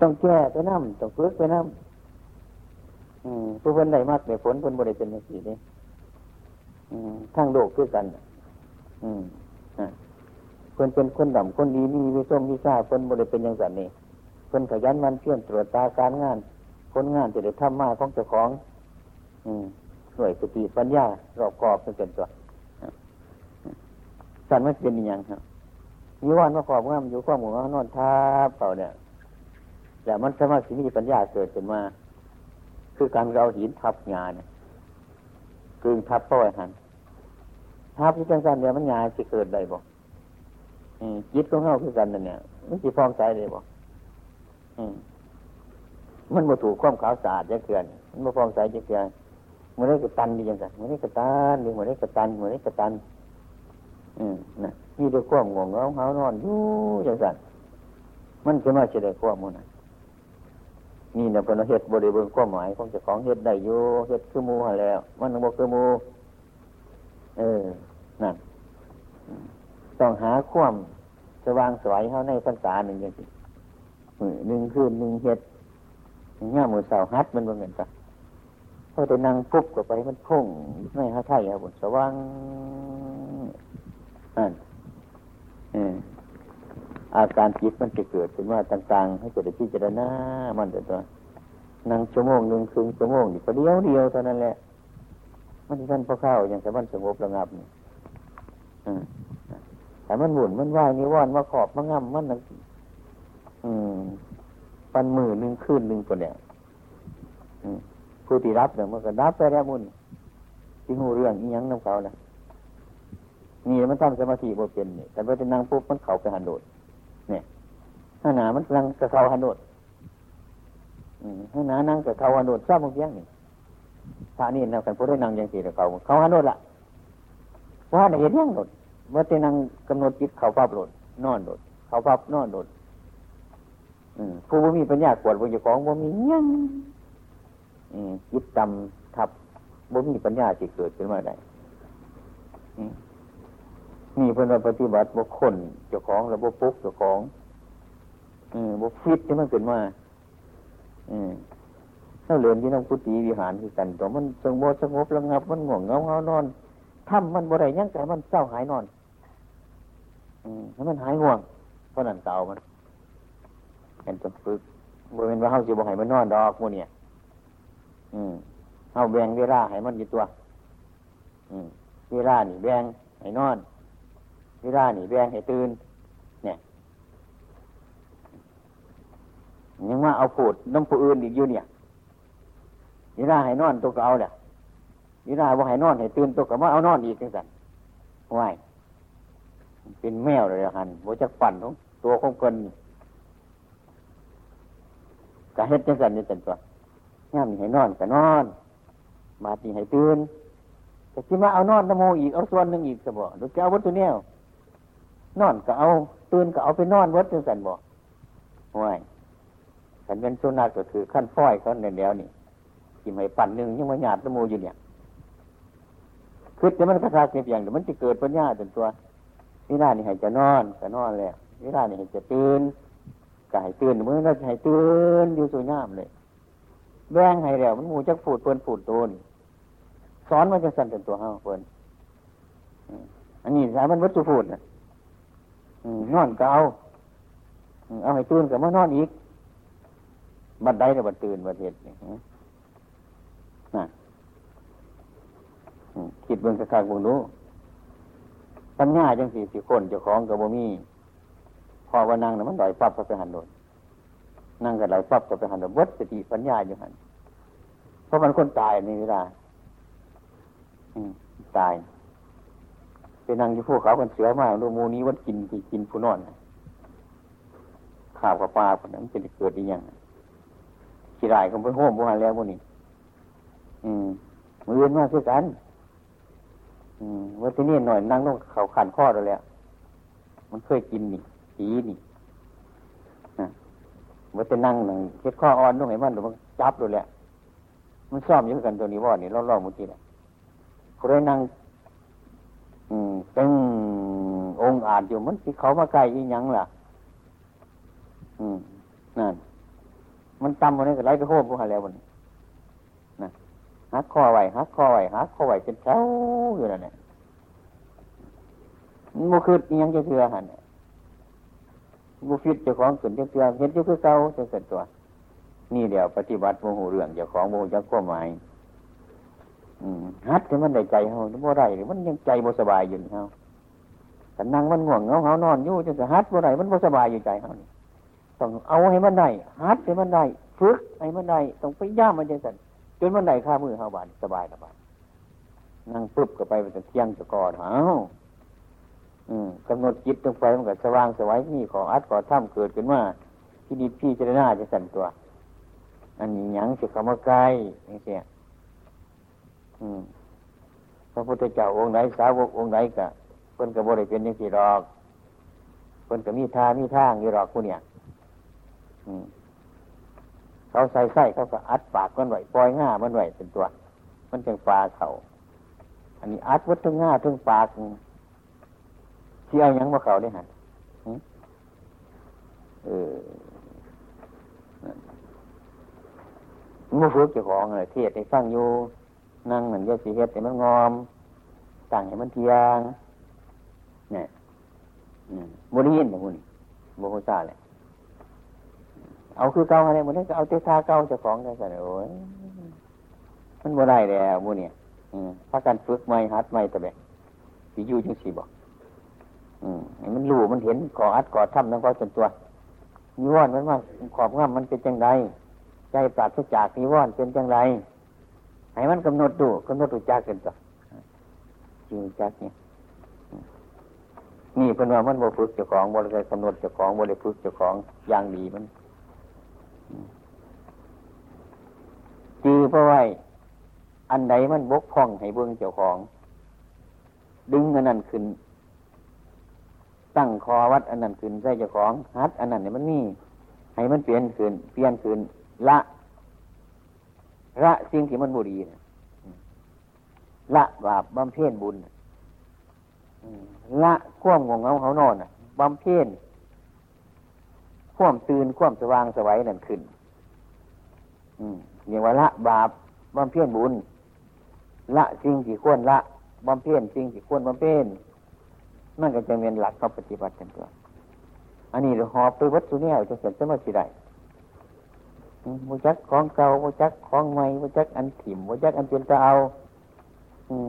ต้องแก้ไปน้ำต้องฝึกไปน้ำอืมผู้คนใดมากเดี๋ยวผลคนบริเป็นอย่นี้ทั้งโลกคือกันอืมคนเป็นคนดำคนดีมีวิส้มวิชาคนบริเป็นอย่างสันนี่คนขยันมันเพียรตรวจตาการงานคนงานจะได้ทำมาของเจ้าของ อืมหน่วยสติปัญญารอบกอบเป็นตัวสันมันเป็นอย่างครับมีวันมาขอบงามอยู่ข้อมูลว่นอนทับเปล่าเนี่ย แต่มันสามารถมีปัญญาเกิดขึ้นมา คือการเราหินทับงาเนี่ยกึ่งทับป้อยหันทับที่จังสันเนี่ยมันงาจะเกิดได้บอกจิตของเขาคือกันนั่นเนี่ยมันจะฟองใจเลยบอกมันมาถูกความขาวสะอาดจะเกินมันมาฟองใจจะเกินมันได้กระตันดีจังสันมันได้กระตันดีมันได้กระตันมันได้กระตัน อืมนะมีด้วยความงงเงาเฮานอนอยู่จังสันมันจะมาเฉลยความมันนี่ นะเป็นเฮ็ดบริบูรณ์ความหมายของเจ้าของเฮ็ดได้อยู่เฮ็ดคือมูหแล้ว มันบอกคือมูเออนั่นต้องหาความสว่างสวยเข้าในภาษาหนึ่งอย่างนี้หนึ่งคืนหนึ่งเฮ็ดง่ามือสาวฮัดมันเป็นเหมือนกันพอจะนั่งปุ๊บก็ไปมันพุ่งไม่หาไทยครับสว่างนั่นอ อาการจิตมันจะเกิดขึ้นว่าต่างๆ ให้เกิดพิจารณามันแต่ตัวนั่งชั่วโมงหนึ่งคืนชั่วโมงนี่ก็เดียวเดียวเท่านั้นแหละมันท่านพอเข้าอย่างแต่มันสงบระงับนี่แต่มันหมุนมันว่ายนี่ว่านมาขอบมาง่ำมันอืมปันมือหนึ่งคืนหนึ่งคนเนี่ยผู้ที่รับเนี่ยมันก็รับไปแล้วมุนที่หูเรื่องอีหยังน้ำเขานะนี่มันตั้งสมาธิบ่เป็นเนี่ยแต่พอจะนั่งปุ๊บมันเข่าไปหันโดด เนี่ยถ้าหนามันนั่งกระเขาหันโดดถ้าหนานั่งกระเขาหันโดดทราบมึงยังนี่พระนี่นะกันพูดได้นั่งยังสี่เขาเขาหันโดดละว่าเห็นยังโดดเมื่อจะนั่งกำหนดจิตเขาภาพโดดนอนโดดเขาภาพนอนโดดผู้บ่มีปัญญากวดบ่เจ้าของบ่มียังจิตจำทับบ่มีปัญญาที่เกิดขึ้นมาได้ นี่เพื่อนปฏิบัติบุคคลเจ้าของแล้วบุปุ๊กเจ้าของอืมบุฟิตที่มันเกิดมาอืมถ้าเรียนที่น้องพุทธิวิหารคือกันตัวมันสงบสงบระงับมันง่วงเงาเงานอนทำมันบ่ได้ยังแต่มันเศร้าหายนอนอืมให้มันหายห่วงเพราะนั่นเก่ามันเป็นต้นฝึกบริเวณว่าเฮาสิบ่ให้มันนอนดอกมูเนี่ยอืมเฮาแบ่งเวลาให้มันอยู่ตัว อืมเวลานี่แบ่งให้นอน เวลานี่แบงให้ตื่นเนี่ยยังว่าเอาผูดน้ำผู้อื่นอีกอยู่เนี่ยเวลาให้นอนตัวก็เอาเนี่ยเวลาว่าให้นอนให้ตื่นตัวก็ว่าเอานอนอีกจังสันว่ายเป็นแมวเลยหันว่าจะปั่นของตัวของคนกะเฮ็ดจังสันนี่เป็นตัวง่ามให้นอนก็นอน มาตีให้ตื่นแต่ที่มาเอานอนนโมอีกเอาส่วนหนึ่งอีกสบหรือจะเอาวัตถุเนี้ย นอนก็เอาตื่นก็เอาไปนอนวัดจังสันบ่ห่วยฉันเป็นสุนัขก็คือขั้นฟ้อยเขาในแนวนี่กินให้ปั่นหนึ่งยังมาหยาดนโมอยู่เนี่ยคือจะมันกระทาเสียอย่างเดี๋ยวมันจะเกิดปัญญาจนตัวนี่น้านี่ให้จะนอนก็นอนแล้วนี่น้านี่ให้จะตื่นก็ให้ตื่นเมื่อเราให้ตื่นอยู่สุญามเลยแบ่งให้แล้ว มันมูจักฝูดเปินฝูดโตนสอนมันจะสั่นเป็นตัวห้าเปินอันนี้สายมันวัตถุฝูดนะ นอนก็เอาเอาให้ตื่นกับมานอนอีก บัดได้แต่บัดตื่นบัดเหตุนี่นะคิดเบิ่งสักครั้งบุรู้ปัญญาจังสี่สี่คนเจ้าของกับบ่มีพอว่านั่งนะมันลอยปั๊บก็ไปหันโดนนั่งกับลอยปั๊บก็ไปหันโดนวัดสติปัญญาอยู่หันเพราะมันคนตายในเวลาตาย ไปนั่งอยู่พวกเขาคนเสือมากดูมูนี้วัดกินกินผู้นอนข่าวกับปลาคนนั้นจะเกิดอีกอย่างขี้ไรก็ไปห้มบุหันแล้วพวกนี้ อืมมือเย็นมากคือกัน อืมว่าที่นี่หน่อยนั่งต้องเขาขันข้อเราแล้ว มันเคยกินนี่ผีนี่นะว่าจะนั่งหนึ่งเช็ดข้ออ่อนต้องไหนมันหรือมันจับดูแหละมันซ่อมเยอะกันตัวนี้ว่านี่ล่อๆมุทีแหละเขาได้นั่ง ตึงองค์อาจอยู่มันที่เขามาไกลอีหยังล่ะ อืมนั่น มันต่ำวันนี้ก็ไหลไปโค้งกูหาแล้วมันนะหักคอไหวหักคอไหวหักคอไหวเป็นแถวอยู่นั่นแหละมันคือยังจะเชื่อหันบุฟิตเจ้าของขึ้นเชื่อเห็นเจ้าคือเก่าจะเสร็จตัว นี่เดี๋ยวปฏิบัติโมโหเรื่องเจ้าของโมโหจักข้อหมาย ฮัดให้มันได้ใจเฮาบ่ได้มันยังใจบ่สบายอยู่เฮาแต่นั่งมันง่วงเงาเฮานอนอยู่จังฮัดบ่ได้มันบ่สบายอยู่ใจเฮานี่ต้องเอาให้มันได้ฮัดให้มันได้ฝึกให้มันได้ต้องพยายามมันจังซั่นจนมันได้ค่ามือเฮาบาดสบายสบายนั่งปึ๊บก็ไปเป็นเที่ยงจะก่อนเฮากำหนดจิตลงไปมันก็สว่างสวัยมีของอัดก่อถ้ำเกิดขึ้นมาที่นี่พี่เจรนาจะสั่นตัว อันนี้ยังจะเขามาใกล้นี่เสีย พระพุทธเจ้าองค์ไหนสาวกองค์ไหนกะเพิ่นกะบ่ได้เป็นยังสี่ดอกเพิ่นกะมีทามีทางอยู่ดอกผู้เนี่ยเขาใส่ไส้เขาก็อัดปากมันไหวปล่อยง่ามันไหวเป็นตัว มันจึงปลาเขาอันนี้อัดวัดทั้งง่าทั้งปากที่เอายังมาเขาได้หันเออมือฝึกเจ้าของอะไรเทศให้ฟังอยู่ นั่งเหมือนเยสีเฮ็ดให้มันงอมต่างให้มันเทียงเนี่ยบุรียินแต่บุญบุหุซาเลยเอาคือเก่าอะไรหมันได้ก็เอาเตท่าเก่าเจ้าของได้กันโอ้ยมันบ่ได้แล้วบุเนี่ยพักกันฝึกไม่ฮัดไม่ตะเบะที่อยู่จังสี่บอกอืมมันรู้มันเห็นก่ออัดก่อทำทั้งก่อจนตัวนิวรณ์มันว่าขอบง่ามมันเป็นจังไรใจปราศจากนิวรณ์เป็นจังไร ให้มันกำหนดดูกำหนดดูจักกันต่อจริงจักเนี่ยนี่เป็นว่ามันบริฝึกเจ้าของบริการกำหนดเจ้าของบริฝึกเจ้าของอย่างดีมันจือเพราะว่าอันใดมันบกพร่องให้เบื้องเจ้าของ ดึงอันนั้นขึ้น ตั้งคอวัดอันนั้นขึ้นใส่เจ้าของฮัดอันนั้นเนี่ยมันมีให้มันเปลี่ยนขึ้นเปลี่ยนขึ้นละ ละสิ่งที่มันบุรีนะละบาปบำเพ็ญบุญละข่วมงงเงาเขานอนบำเพ็ญข่วมตื่นข่วมสว่างสวัยนั่นขึ้นอย่างว่าละบาปบำเพ็ญบุญ ละสิ่งที่ควรละบำเพ็ญสิ่งที่ควรบำเพ็ญนั่นก็จะเป็นหลักเขาปฏิบัติกันตัวอันนี้เราหอบไปวัดสุเนี่ยจะเสร็จจะมาสิได้ บูจักของเก่าบูจักของใหม่บูจักอันถิ่มบูจักอันเป็นจะเอา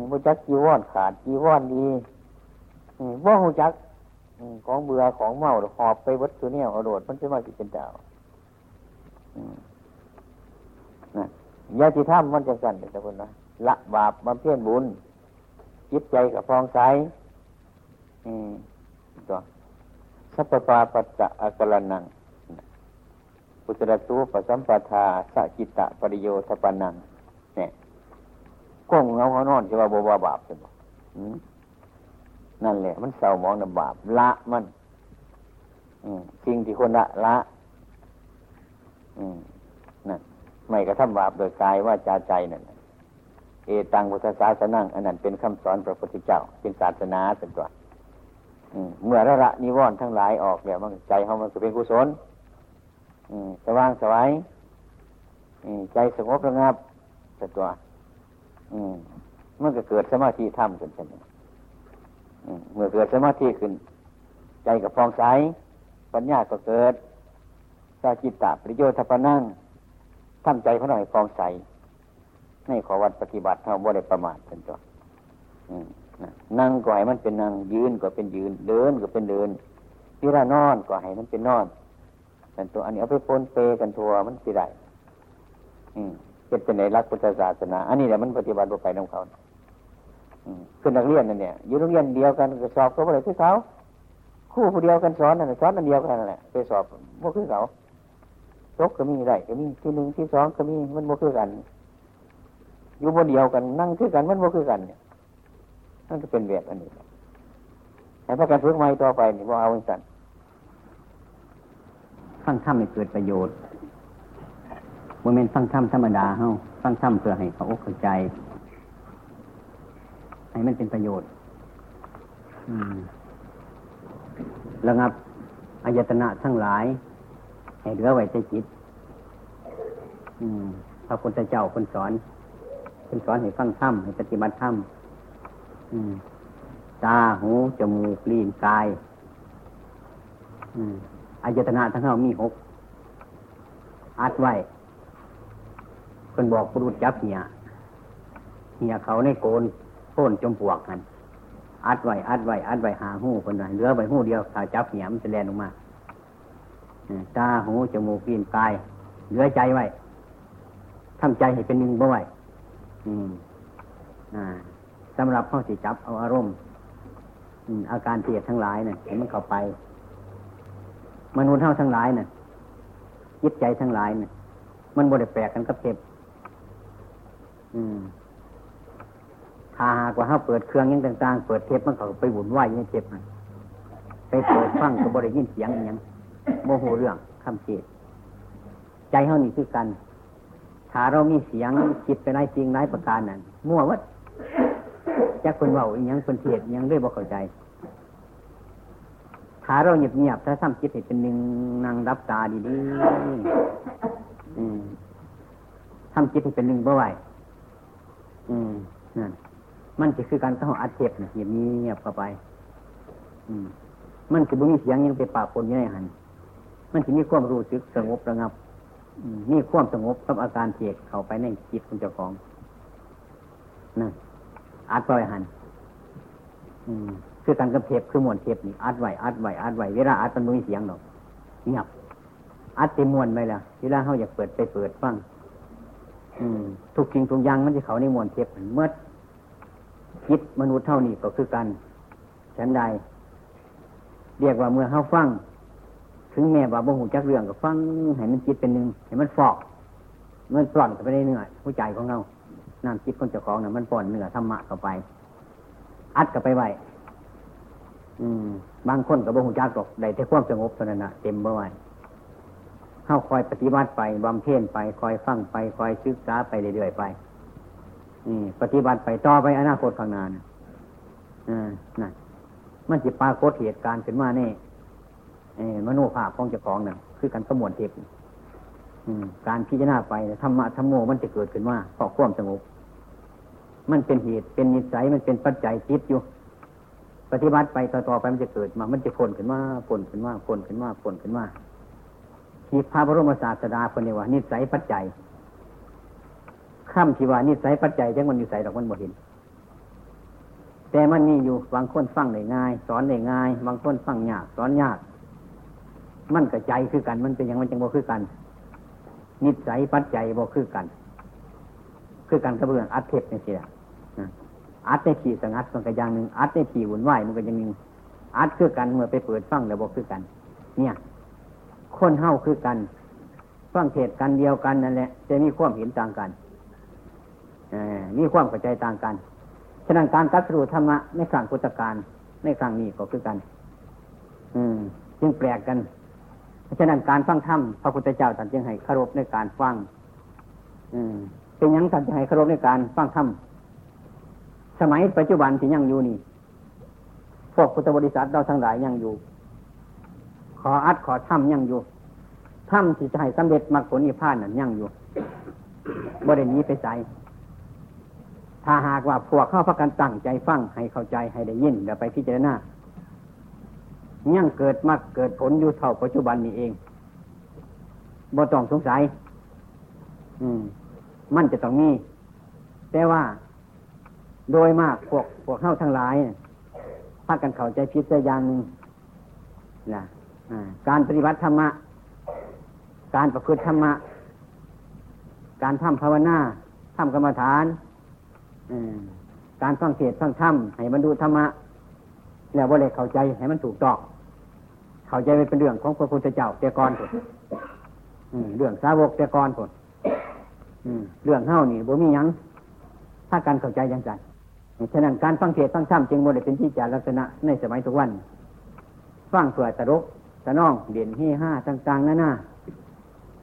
บูจักจีวรขาดจีวรดีว่หูจักของเบื่อของเมาหอบไปวัดตัวเนี้ยเอาโดดมันจะมาสิเป็นเจ้านะยาติธรรมมันจะสั่นแต่คนนะละบาปบำเพ็ญบุญจิตใจกับฟองใสตัวสัพพะปัจจะอักลนัง ปุตระตูปสัมปทาสัจิตะปริโยทปนังเนี่ยก้งเงาเขานอนจะว่าบบาบาปเป็นนั่นแหละ มันเศร้ามองนบาปละมันสิ่งที่คนละละนั่นไม่กระทำบาปโดยกายว่าจาใจนั่นเอตังพุทธศาสนังอันนั้นเป็นคำสอนพระพุทธเจ้า เป็นศาสนาเป็นตัวเมื่อระละนิวรณ์ทั้งหลายออกแล้วมันใจเขามันจะเป็นกุศล สว่างสวายใจสงบระงับแต่ตัวมันก็เกิดสมาธิธรรมขึ้นใช่ไหมเมื่อเกิดสมาธิขึ้น ใจกับฟองใสปัญญาก็เกิดสาจิตตาประโยชน์ปนั่งทำใจเขาหน่อยฟองใสในขอวัดปฏิบัติเท่าบ่ได้ประมาทเป็นตัวนั่งก็ให้มันเป็นนั่งยืนก็เป็นยืน เดินก็เป็นเดินเวลานอนก็ให้มันเป็นนอน กันตัวอันนี้เอาไปปนเปกันทัวมันสิได้อืมเป็นในรักพุทธศาสนา อันนี้แหละมันปฏิบัติไปน้องเขาคือนักเรียนนั่นเนี่ยอยู่โรงเรียนเดียวกันสอบก็อะไรคือเขาคู่ผู้เดียวกันสอนนั่นสอนนั่นเดียวกันนั่นแหละไปสอบโมคือเขาตกก็มีได้ก็มีที่หนึ่งที่สองก็มีมันโมคือกันอยู่บนเดียวกันนั่งคือกันมันโมคือกันเนี่ยนั่นก็เป็นแบบอันนี้แต่พอการฝึกใหม่ต่อไปนี่ว่าเอาไว้สั่น ฟังธรรมให้เกิดประโยชน์โมเมนต์ฟังธรรมธรรมดาเฮาฟังธรรมเพื่อให้เขาอกเข้าใจ ให้มันเป็นประโยชน์อืมระงับอายตนะทั้งหลาย ให้เหลือไว้ใจจิตอืมพระพุทธเจ้าคนสอนคนสอนให้ฟังธรรมให้ปฏิบัติธรรมตาหูจมูกลิ้นกาย อืม อายตนะทั้งเ้ามีหกอัดไว้คนบอกปรุษจับเหียเหียเขาในโกนโค่นจมปวกกันอัดไว้อัดไว้อัดไว้หาหูคนไหนเหลือไว้หูเดียวถ้าจับเหียมันจะแลนลงมาตาหูจมูกลิ้นกาย เหลือใจไว้ทำใจให้เป็นหนึ่งบ่ไว้อืมอ่าสำหรับข้อสิจับเอาอารมณ์อาการเพียดทั้งหลายเนะ่ยเห็นมันเข้าไป มนุษย์เท่าทั้งหลายเนะ่ยยึดใจทั้งหลายเนะ่ยมันบริแปลกกันกับเจ็บอืมถ้าหากว่าเขาเปิดเครื่องยังต่างๆ เปิดเทปมันเขาไปหมุนไหวยังเจ็บมันไปเปิดฟังก็บริยินเสียงอย่างโมโหเรื่องคำเจ็บใจเขานี่คือกันถ้าเรามีเสียงคิดไปไร้จริงไร้ประการนั้นมั่ววัดจักคนเบาอีกยังคนเทียดยังเรื่อยบ่เข้าใจ ถ้าเราเงียบเงียบถ้าซ้ำคิดให้เป็นหนึ่งนางรับตาดีๆทำจิตให้เป็นหนึ่งบ่ไหวอืมนั่นมันจะคือการต้องอัดเทปนะเงียบเงียบเข้าไป อืม มันจะบ่มีเสียงยังไปปาปนยังไงหันมันจะมีความรู้สึกสงบระงับมีความสงบกับอาการเทียเข้าไปในจิตของเจ้าของนั่นอัดไว้หันอืม คือการกระเทบคือมวนเทปนี่อัดไว้อัดไว้อัดไว้เวลาอัดมันไม่เสียงหรอกเงียบอัดเต็มมวนไปแล้วเวลาเขาอยากเปิดไปเปิดฟังอืมทุกกิ่งทุกอย่างมันจะเขาในมวนเทปเมื่อคิดมนุษย์เท่านี้ก็คือกันฉันใด เรียกว่าเมื่อเขาฟัง ถึงแม่ว่าบ่หูจักเรื่องก็ฟังให้มันจิตเป็นหนึ่งให้มันฟอกมันปล่อนไปในเนื้อหัวใจของเราน้ำจิตคนเจ้าของเนี่ยมันปล่อนเนื้อธรรมะเข้าไป อัดเข้าไปไว้ บางคนกับบ่หูจักตกได้แต่ความสงบเท่านั้นนะเต็มบ่ไหว้เข้าคอยปฏิบัติไปบำเพ็ญไปคอยฟังไปคอยศึกษาไปเรื่อยๆไปอืมปฏิบัติไปต่อไปอนาคตข้างหน้านะอ่านั่นมันจะปรากฏเหตุการณ์ขึ้นมาเนี่เอมโนภาพของเจ้าของน่ะคือการสมวนเทปการพิจารณาไปธรรมะธรรมโมมันจะเกิดขึ้นมาเพราะความสงบมันเป็นเหตุเป็นนิสัยมันเป็นปัจจัยจิตอยู่ ปฏิบัติไปต่อๆไปมันจะเกิดมา มันจะผลขึ้นมาผลขึ้นมาผลขึ้นมาผลขึ้นมาที่พระบรมศาสดาคนนี้ว่านิสัยปัจจัยข้ามที่ว่านิสัยปัจจัยจังมันอยู่ใส่ดอกมันบ่เห็น แต่มันมีอยู่บางคนฟังได้ง่าย สอนได้ง่าย บางคนฟังยากสอนยาก มันกระใจคือกัน มันเป็นอย่างมันจังบ่คือกัน นิสัยปัจจัยบ่คือกัน คือกันกระเบื้องอัดเทปนี่สิละ อัดในขี่สงัดมันก็อย่างหนึ่งอัดในขี่หุ่นไหวมันก็อย่างหนึ่งอัดคือกันเมื่อไปเปิดฟังแล้วบอกคือกัน เนี่ย คนเฮาคือกัน ฟังเทศกันเดียวกันนั่นแหละจะมีความเห็นต่างกันมีความเข้าใจต่างกันฉะนั้นการกัดสู่ธรรมะในครั้งพุทธการในครั้งนี้ก็คือกัน อืมจึงแปลกกันเพราะฉะนั้นการฟังธรรมพระพุทธเจ้าท่านจึงให้คารพในการฟัง อืมเป็นยังท่านจึงให้คารพในการฟังธรรม สมัยปัจจุบันที่ยังอยู่นี่ พวกพุทธบริษัทเราทั้งหลายยังอยู่ ขออัดขอถ้ำยังอยู่ถ้ำที่จะให้สำเร็จมรรคผลนิพพานนั่นยังอยู่บริเวณนี้ไปใส่ถ้าหากว่าพวกเข้าพักกันตั้งใจฟังให้เข้าใจให้ได้ยินเดี๋ยวไปพิจารณายังเกิดมาเกิดผลอยู่เท่าปัจจุบันนี้เองบ่ต้องสงสัย อืม มันจะต้องมี แต่ว่า โดยมากพวกพวกเข้าทั้งหลายพากันเข้าใจพิจอย่างหนึ่งนะการปฏิบัติธรรมะ การประพฤติธรรมะ การทำภาวนาทำกรรมฐานการฟังเทศฟังธรรมให้บรรลุธรรมะ แล้วว่าเลยเข้าใจให้มันถูกต้องเข้าใจเป็นเรื่องของพระพุทธเจ้าแต่ก่อนผลเรื่องสาวกแต่ก่อนผลเรื่องเฮ้านี่บ่มียังถ้าการเข้าใจยังไง ฉะนั้นการฟังเทศฟังธรรมจึงโมได้เป็นที่จารักษณะในสมัยทุกวัน ฟังเผื่อตรกตะน้องเด่นเฮห้าต่างๆนั่นน่ะ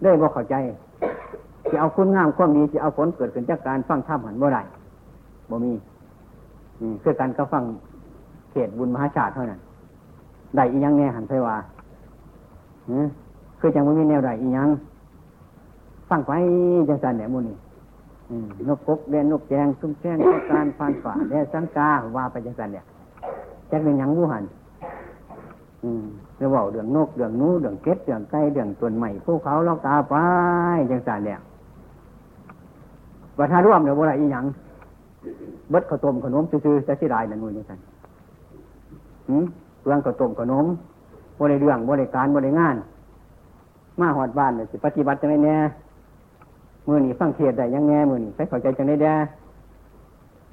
ได้บ่เข้าใจจะเอาคุณงามความดีจะเอาผลเกิดขึ้นจากการฟังธรรมหันบ่ได้บ่มีคือการก็ฟังเทศบุญมหาชาติเท่านั้นได้อียังแน่หันไปว่าคือจังไม่มีแนวใดอียังฟังไปจังสันเนี่ยมูนี่ นกกกแดนนกแจงซุ้มแจ้งต้องการฟานฝ่าแดนสังกาว่าไปจังสันเนี่ยจักเป็นยังบูหันอืมจะบอกเรื่องนกเรื่องนู้เรื่องเก็ดเรื่องไก่เรื่องต้นใหม่ภูเขาลอกตาไปจังสันเนี่ยว่าถ้าร่วมเดี๋ยวว่าอะไรอีหยังเบิดข้าวต้มขนมซื่อๆจะสิได้นั่นมูนี่จังสันหืมเรื่องข้าวต้มขนมบริเรื่องบริการบริงาน มาหอดบ้านเลยสิปฏิบัติจะไม่แน่ มือนี่ฟังเทศได้ยังแน่มือนี่ใช้เข้าใจจังได้แด่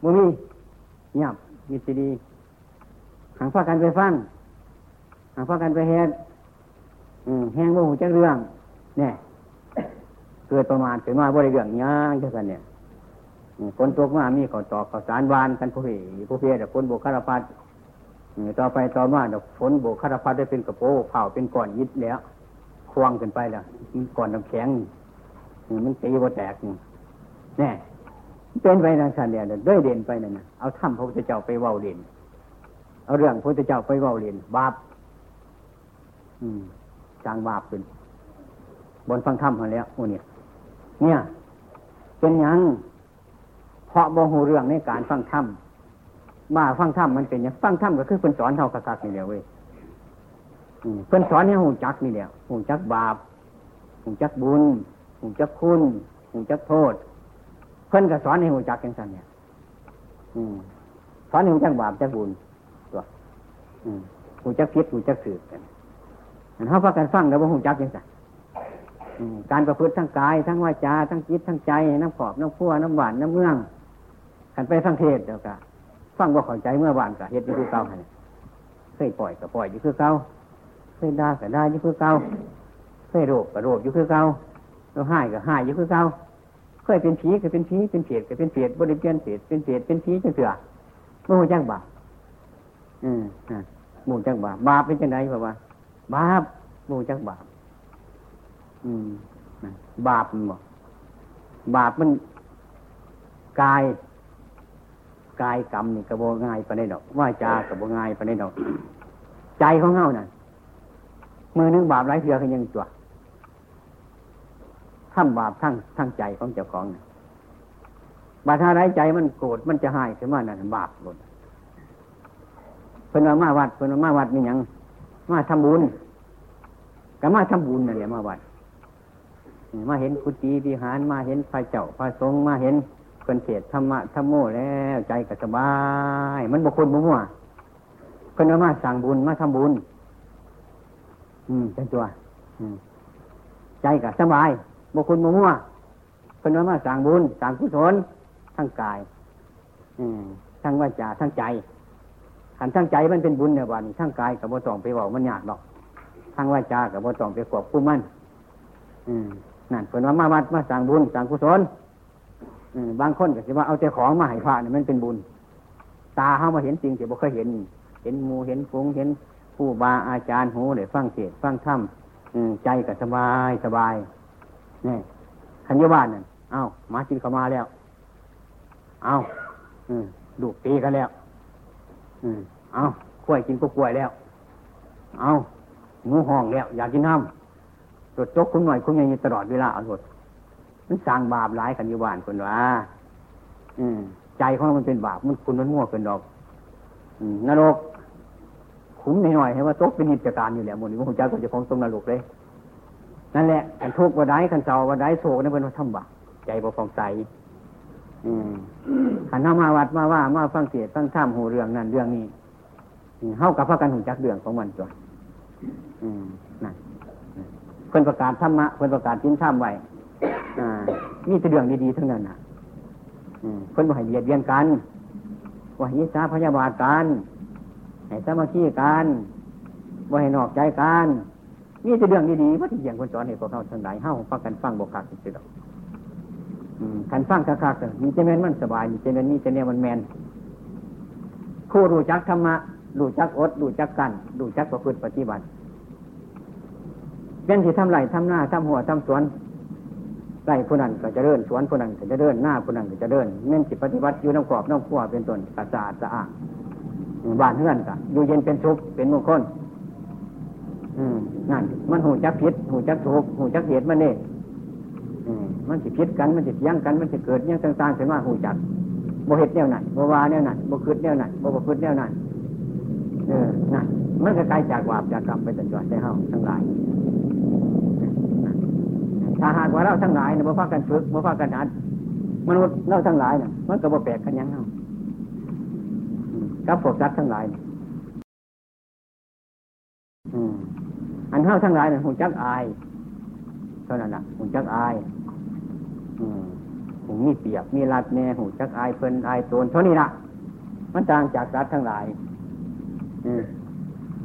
มือมีเงียบมีสีดีหางพากันไปฟังหางพากันไปเฮ็ดแห้งว่าหูจักเรื่องเนี่ยเกิดประมาณเกิดมาบริเรื่องย่างจังสันเนี่ยฝนตกมามีข้าวตอกข้าวสารวานกันผู้เพียผู้เพียแต่ฝนโบกคารพัดต่อไปต่อมาเดี๋ยวฝนโบกคารพัดได้เป็นกระโปงเผาเป็นก้อนยิดแล้วควงขึ้นไปแล้วก่อนน้ำแข็ง มันตีว่าแตกนี่แน่เป็นไปทางสันเดียด้วยเด่นไปนั่นนะเอาถ้ำพระพุทธเจ้าไปเว้าเด่นเอาเรื่องพระพุทธเจ้าไปเว้าเด่นบาปอืมจางบาปขึ้นบนฟังถ้ำมาแล้วโอ้เนี่ยเนี่ย เป็นยังเพราะบ่หูเรื่องในการฟังถ้ำมาฟังถ้ำมันเป็นยังฟังถ้ำก็คือเป็นสอนเท่ากักนี่แหละเว้ยเพื่อนสอนให้หูจักนี่แหละหูจักบาปหูจักบุญ หูจักคุณหูจักโทษ เพื่อนก็สอนให้หูจักอย่างนั้นเนี่ยสอนให้หูจักบาปจักบุญตัวหูจักพิษหูจักสืบกันเขาพากันฟังแล้วว่าหูจักอย่างนั้นการประพฤติทั้งกายทั้งวาจาทั้งจิตทั้งใจน้ำขอบน้ำพัวน้ำหวานน้ำเมืองกันไปฟังเทศเดียวกันฟังว่าเข้าใจเมื่อวานกับเฮ็ดอยู่คือเก่าเคยปล่อยกับปล่อยอยู่คือเก่าเคยด่าก็ด่าอยู่คือเก่าเคยโรคก็โรคอยู่คือเก่า เราหายก็หายอยู่คือเก่าเคยเป็นผีก็เป็นผีเป็นเผียก็เป็นเผียบริเปลี่ยนเผียเป็นเผียเป็นผีจังเถื่อโม่จังบาปอืมอ่าโม่จังบาปบาปเป็นจังไดเพราะว่าบาปโม่จังบาปอืมบาปมันบอกบาปมันกายกายกรรมนี่กระโบง่ายไปได้ดอกว่าจากระโบง่ายไปได้ดอก ใจของเฮานั่นมือนึงบาปหลายเถื่อคือยังตัว ทำบาปทั้งทั้งใจของเจ้าของนะบาถ้าไรใจมันโกรธมันจะหายขึ้นมานั่นบาปหมดเพิ่นมาวัดเพิ่นมาวัดนี่ยังมาทำบุญก็มาทำบุญนั่นแหละมาวัดมาเห็นกุฏิวิหารมาเห็นพระเจ้าพระสงฆ์มาเห็นคนเทศธรรมะธรรมโมแล้วใจก็สบาย มันบุคคลบุมัวเพิ่นมาสั่งบุญมาทำบุญ อืมเป็นตัว อืมใจก็สบาย บุคคลบุมัวเพิ่นว่ามาสั่งบุญสั่งกุศลทั้งกายอืมทั้งวาจาทั้งใจขันทั้งใจมันเป็นบุญเนี่ยวันทั้งกายกับบ่ต้องไปบอกมันยากหรอกทั้งวาจากับบ่ต้องไปควบคุมมันอืมนั่นเพิ่นว่ามาวัดมาสั่งบุญสั่งกุศลบางคนก็จะว่าเอาแต่ของมาให้พระเนี่ยมันเป็นบุญ ตาเข้ามาเห็นจริงแต่บ่เคยเห็น เห็นมูเห็นฟงเห็นผู้บาอาจารย์หูเลยฟังเทศฟังธรรมใจก็สบายสบาย นี่ขันยบ้านนั่นเอ้ามาจินเข้ามาแล้ว เอ้าดูตีกันแล้วเอ้ากล้วยกินก็กล้วยแล้ว เอ้าหมูห้องแล้ว อยากกินน้ำตรวจจกคุณหน่อยคุณยังตลอดเวลาเอาหมดมันสร้างบาปหลายขันยู่บ้านคนว่าอืมใจของมันเป็นบาปมันคุณมันมั่วเกินดอกอืมนรกขุมหน่อยๆให้ว่าตกเป็นนิจการอยู่แล้วหมดนี่มันหัวใจก็จะของตรงนรกเลย นั่นแหละกันทุกข์ว่าได้กันเจ้าว่าได้โศกนั่นเป็นว่าทำบาปใจบ่ฟองใสขันเข้ามาวัดมาว่ามาฟังเสียฟังท่ามหูเรื่องนั่นเรื่องนี้เข้ากับพระกันหุ่นจักเรื่องของมันจนนั่นเพื่นประกาศธรรมะเพื่นประกาศจินท่ามไว้มีแต่เรื่องดีๆทั้งนั้นนะเพิ่นบ่ให้เบียดเบียนกันบ่ให้ยิสาพยาบาทกันให้สามัคคีกันบ่ให้นอกใจกัน มีแต่เรื่องดีๆพระที่อย่างคนสอนให้พวกเขาทั้งหลายเฮาฟังกันฟังบกคักสิดอกกันฟังคักๆมีเจแมนมันสบายมีเจแมนมีเจแมนมันแมนผู้รู้จักธรรมะรู้จักอดรู้จักกันรู้จักประพฤติปฏิบัติเป็นที่ทำไรทำหน้าทำหัวทำสวนไร่ผู้นั้นก็จะเดินสวนผู้นั้นก็จะเดินหน้าผู้นั้นก็จะเดินเม่นจิตปฏิบัติอยู่น้ำกรอบน้ำขั้วเป็นต้นสะอาดสะอาดบ้านเฮือนก็อยู่เย็นเป็นสุขเป็นมงคล นั่น มันหูจักผิดหูจักถูกหูจักเหตุมันเองมันสิพิษกันมันสิเที่ยงกันมันสิเกิดเนี่ยต่างๆขึ้นมาหูจักบ่เห็ดแนวนั้นบ่วาแนวนั้นบ่คืดแนวนั้นบ่บ่คืดแนวนั้นเออนั่นมันก็ไกลจากบาปจากกรรมไปจนจอดได้เฮาทั้งหลายถ้าหากว่าเราทั้งหลายเนี่ยบ่พากันฝึกบ่พากันอัดมนุษย์เราทั้งหลายเนี่ยมันก็บ่แปลกกันยังเฮากับพวกสัตว์ทั้งหลายอื อันเฮาทั้งหลายเนี่ยหูจักอายเท่านั้นน่ะหูจักอายอืมหูมีเปียกมีรัดแน่หูจักอายเพิ่นอายโตนเท่านี้ละมันต่างจากสัตว์ทั้งหลาย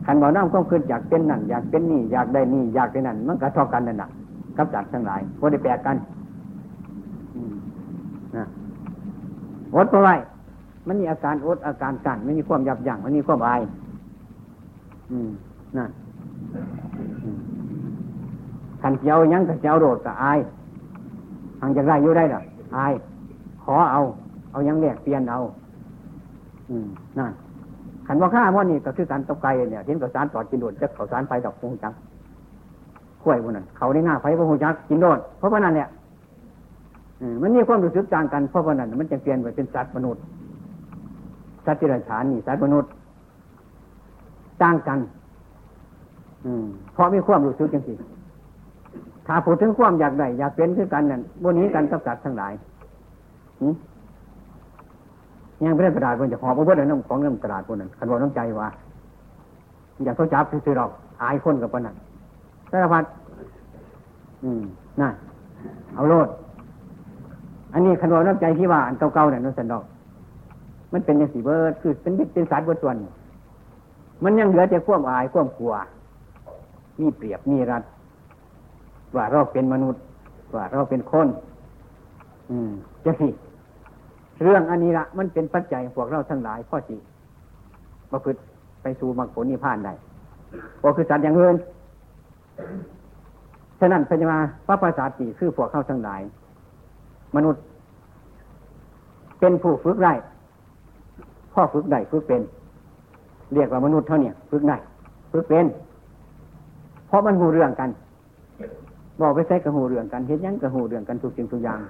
ขันบ่อน้ำก็คืออยากเป็นนั่นอยากเป็นนี่อยากได้นี่อยากได้นั่นมันก็เท่ากันนั่นน่ะกับสัตว์ทั้งหลายก็ได้แปลกกันอดเพราะไรมันมีอาการอดอาการกันไมันมีความยับยั้งมันมีความอาย อืมนั่น ขันเจียวยังกับเจียวโดดกับอายทางจะได้อยู่ได้หรออาย ขอเอา เอายังแลกเปลี่ยนเอา อืมนั่นขันว่าข้ามันนี่ก็คือการตกไก่เนี่ยเห็นกับสารตอดกินโดดจะเขาสารไฟดอกพงจังข้วยพวกนั้นเขาในหน้าไฟพงจักกินโดดเพราะว่านั้นเนี่ยมันมีความรู้สึกต่างกันเพราะว่านั้น มันจะเปลี่ยนไปเป็นสัตว์มนุษย์สัตว์ที่ไรฉานนี่สัตว์มนุษย์ต่างกัน อืมเพราะมีความรู้สึกจังสิ ถ้าพูดถึงความอยากได้อยากเป็นคือกันนั่นบนนี้กันกับสัตว์ทั้งหลายยังไม่ได้กระดาษคนจะหอบเอาพื่อนน้ำของน้ำกระดาษคนนั้นขันบอกน้ำใจว่าอยากเขาจับซื้อหรอกอายคนกับคนนั้นสารพัดอืมนั่นเอาโลด อันนี้ขันบอกน้ำใจที่ว่าอันเก่าๆเนี่ยนั่นสันดอก มันเป็นอย่างสีเบิร์ดคือเป็นเป็นสัตว์บนส่วน มันยังเหลือแต่ความอายความกลัว มีเปรียบมีรัด ว่าเราเป็นมนุษย์ ว่าเราเป็นคน อืมจะสิเรื่องอันนี้ละมันเป็นปัจจัยพวกเราทั้งหลายข้อสี่มาพึ่ไปสู่มรรคผลนิพพานได้พวกคือสัตว์อย่างเงินฉะนั้นพญามาพระภาษาตีคือพวกเข้าทั้งหลาย มนุษย์ เป็นผู้ฝึกได้พ่อฝึกได้ฝึกเป็น เรียกว่ามนุษย์เท่านี้ฝึกได้ฝึกเป็น เพราะมันหูเรื่องกัน บอกไปใส่กระหูเรื่องกันเห็นยังกระหูเรื่องกันทุกสิ่งทุกอย่าง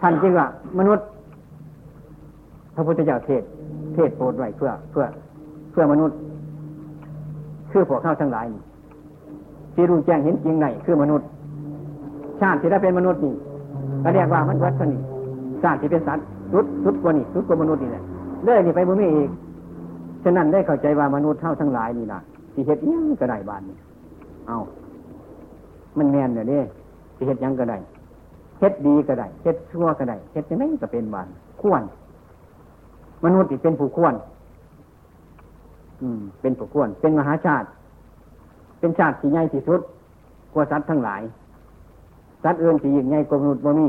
ท่านจริงว่ามนุษย์ พระพุทธเจ้าเทศ เทศโปรดไว้เพื่อ เพื่อ เพื่อมนุษย์คือพวกข้าทั้งหลายนี่ที่รู้แจ้งเห็นจริงในคือมนุษย์ ชาติที่ได้เป็นมนุษย์นี่ก็เรียกว่ามันวัดนี่ชาติที่เป็นสัตว์สุดสุดกว่านี่สุดกว่ามนุษย์นี่แหละเลื่อยนี่ไปบุญมีอีกฉะนั้นได้เข้าใจว่ามนุษย์เท่าทั้งหลายนี่นะที่เห็ดยังก็ได้บานนี่เอา มันแมนเนี่ยเด้ที่เห็ดยังก็ได้เฮ็ดดีก็ได้เฮ็ดชั่วก็ได้เฮ็ดยังไงก็เป็นบานควรมนุษย์ที่เป็นผู้ควรอืม เป็นผู้ควร เป็นมหาชาติ เป็นชาติที่ใหญ่ที่สุดกว่าสัตว์ทั้งหลายสัตว์อื่นที่ยิ่งใหญ่กว่ามนุษย์บ่มี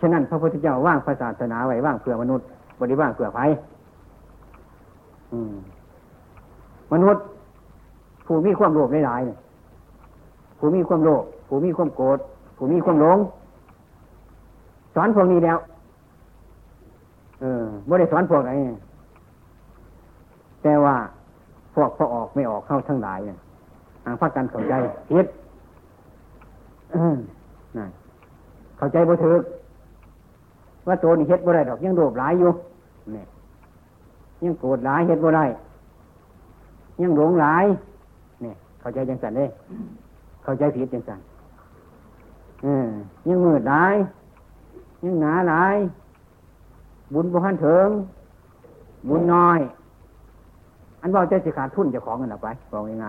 ฉะนั้นพระพุทธเจ้าว่างศาสนาไว้ว่างเพื่อมนุษย์บริว่างเพื่อไฟมนุษย์ผู้มีความโลภหลายๆ ผู้มีความโลภผู้มีความโกรธผู้มีความหลง สอนพวกนี้แล้ว เออไม่ได้สอนพวกไหนแต่ว่าพวกพอออกไม่ออกเข้าทั้งหลายเนี่ยทางพักกันเข้าใจผิดนั่นเข้าใจบ่ถึกว่าโจนี่เฮ็ดบ่ได้ดอก ยังโดบหลายอยู่เนี่ยยังโกรธหลายเฮ็ดบ่ได้ยังหลงหลายเนี่ยเข้าใจจังสันเด้ เข้าใจผิดจังสันยังมืดหลาย ยังหนาหลาย บุญบุหันเถิง บุญน้อย อันบอกจะสิขาดทุนจะของเงินออกไปบอกยังไง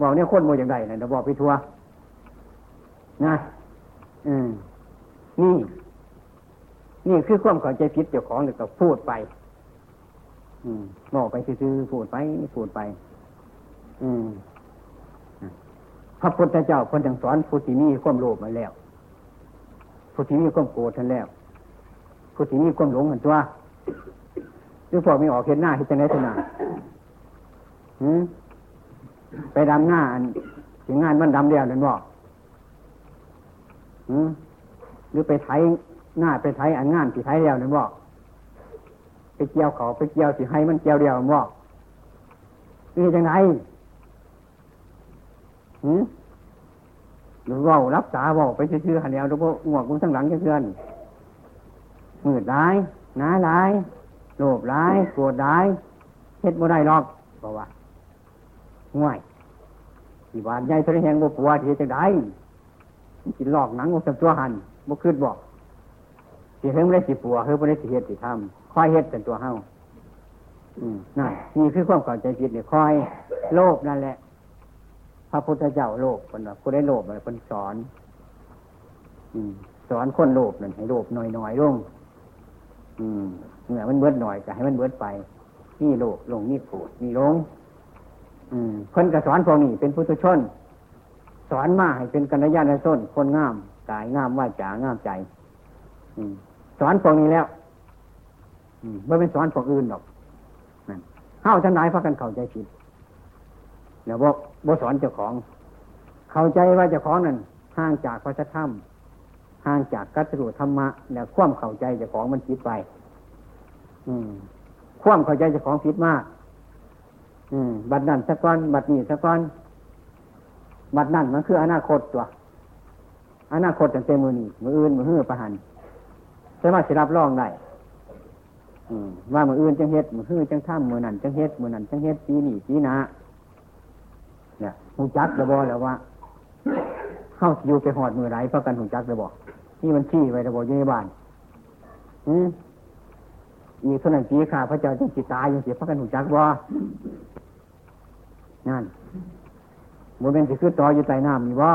บอกเนี่ยคนโมอย่างไรนะเดี๋ยบอกไปทัวนะอืมนี่ นี่คือความเข้าใจผิดเจ้าของเดี๋ยก็พูดไป อืมบอกไปซื้อพูดไปพูดไป อืม พระพุทธเจ้าคนจังสอนผู้ที่มีความโลภมาแล้วผู้ที่มีความโกรธท่านแล้วผู้ที่มีความหลงหันตัวหรือพวกไม่ออกเห็นหน้าเห็นจะไหนทนาไปดำหน้าอันถึงงานมันดำเดียวนั่นบอกหรือไปไถหน้าไปไถอันงานที่ไถเดียวนั่นบอกไปเกี่ยวเขาไปเกี่ยวสิให้มันเกี่ยวเดียวบอกนี่จังไงหรือเว่ารับตาเว่าไปเชื่อหันแล้วแล้วก็งวกมึงทั้งหลังเชื่อนมืดร้ายหนาร้ายโลภร้ายโกรธร้ายเฮ็ดบ่ได้หรอกเพราะว่าง่ายที่บ้านใหญ่ทะเลแหงบ่ปัวที่จังไดกินหลอกหนังบ่สับตัวหันบ่คืดบอกสิเฮ็ดบ่ได้สิปัวเฮ็ดบ่ได้สิเฮ็ดสิทำคอยเฮ็ดเป็นตัวเฮาอืมนั่นนี่คือความเข้าใจผิดเนี่ยคอย โลภนั่นแหละ พระพุทธเจ้าโลภคนว่าผู้ได้โลภอะไรคนสอน อืม สอนคนโลภนั่นให้โลภหน่อยน่อยๆลงอืมเมื่อมันเบิดหน่อยก็ให้มันเบิดไปนี่โลภลงนี่โกรธนี่ลง อืมคนก็สอนพวกนี้เป็นพุทธชน สอนมาให้เป็นกัญญาณส้นคนงามกายงามว่าจางามใจ อืม สอนพวกนี้แล้ว อืมไม่เป็นสอนพวกอื่นหรอกนั่นเฮ้าทั้งหลายพากันเข้าใจผิดแล้วบอก บสอนเจ้าของ เข้าใจว่าเจ้าของนั้นห่างจากพระธรรมห่างจากกัตถุธรรมะแล้วความเข้าใจเจ้าของมันผิดไป อืม ความเข้าใจเจ้าของผิดมาก อืม บัดนั้นสักก้อน บัดนี้สักก้อน บัดนั้นมันคืออนาคตตัว อนาคตตั้งแต่มือนี้มืออื่นมือหื้อประหันสามารถสิรับรองได้อืมว่ามืออื่นจังเฮ็ดมือหื้อจังท่ามมือนั่นจังเฮ็ดมือนั่นจังเฮ็ดปีนี้ปีหน้า หูจักระบอแล้วว่าเข้าอยู่ไปหอดมือไหนเพราะกันหูจักระบอนี่มันชี้ไว้ระบออยู่ในบ้านอืมอีกเท่านั้นปีข้าพระเจ้าจังสิตายยังเสียเพราะกันหูจักบ่นั่นโมเป็นสิคือต่ออยู่ใต้น้ำมีบ่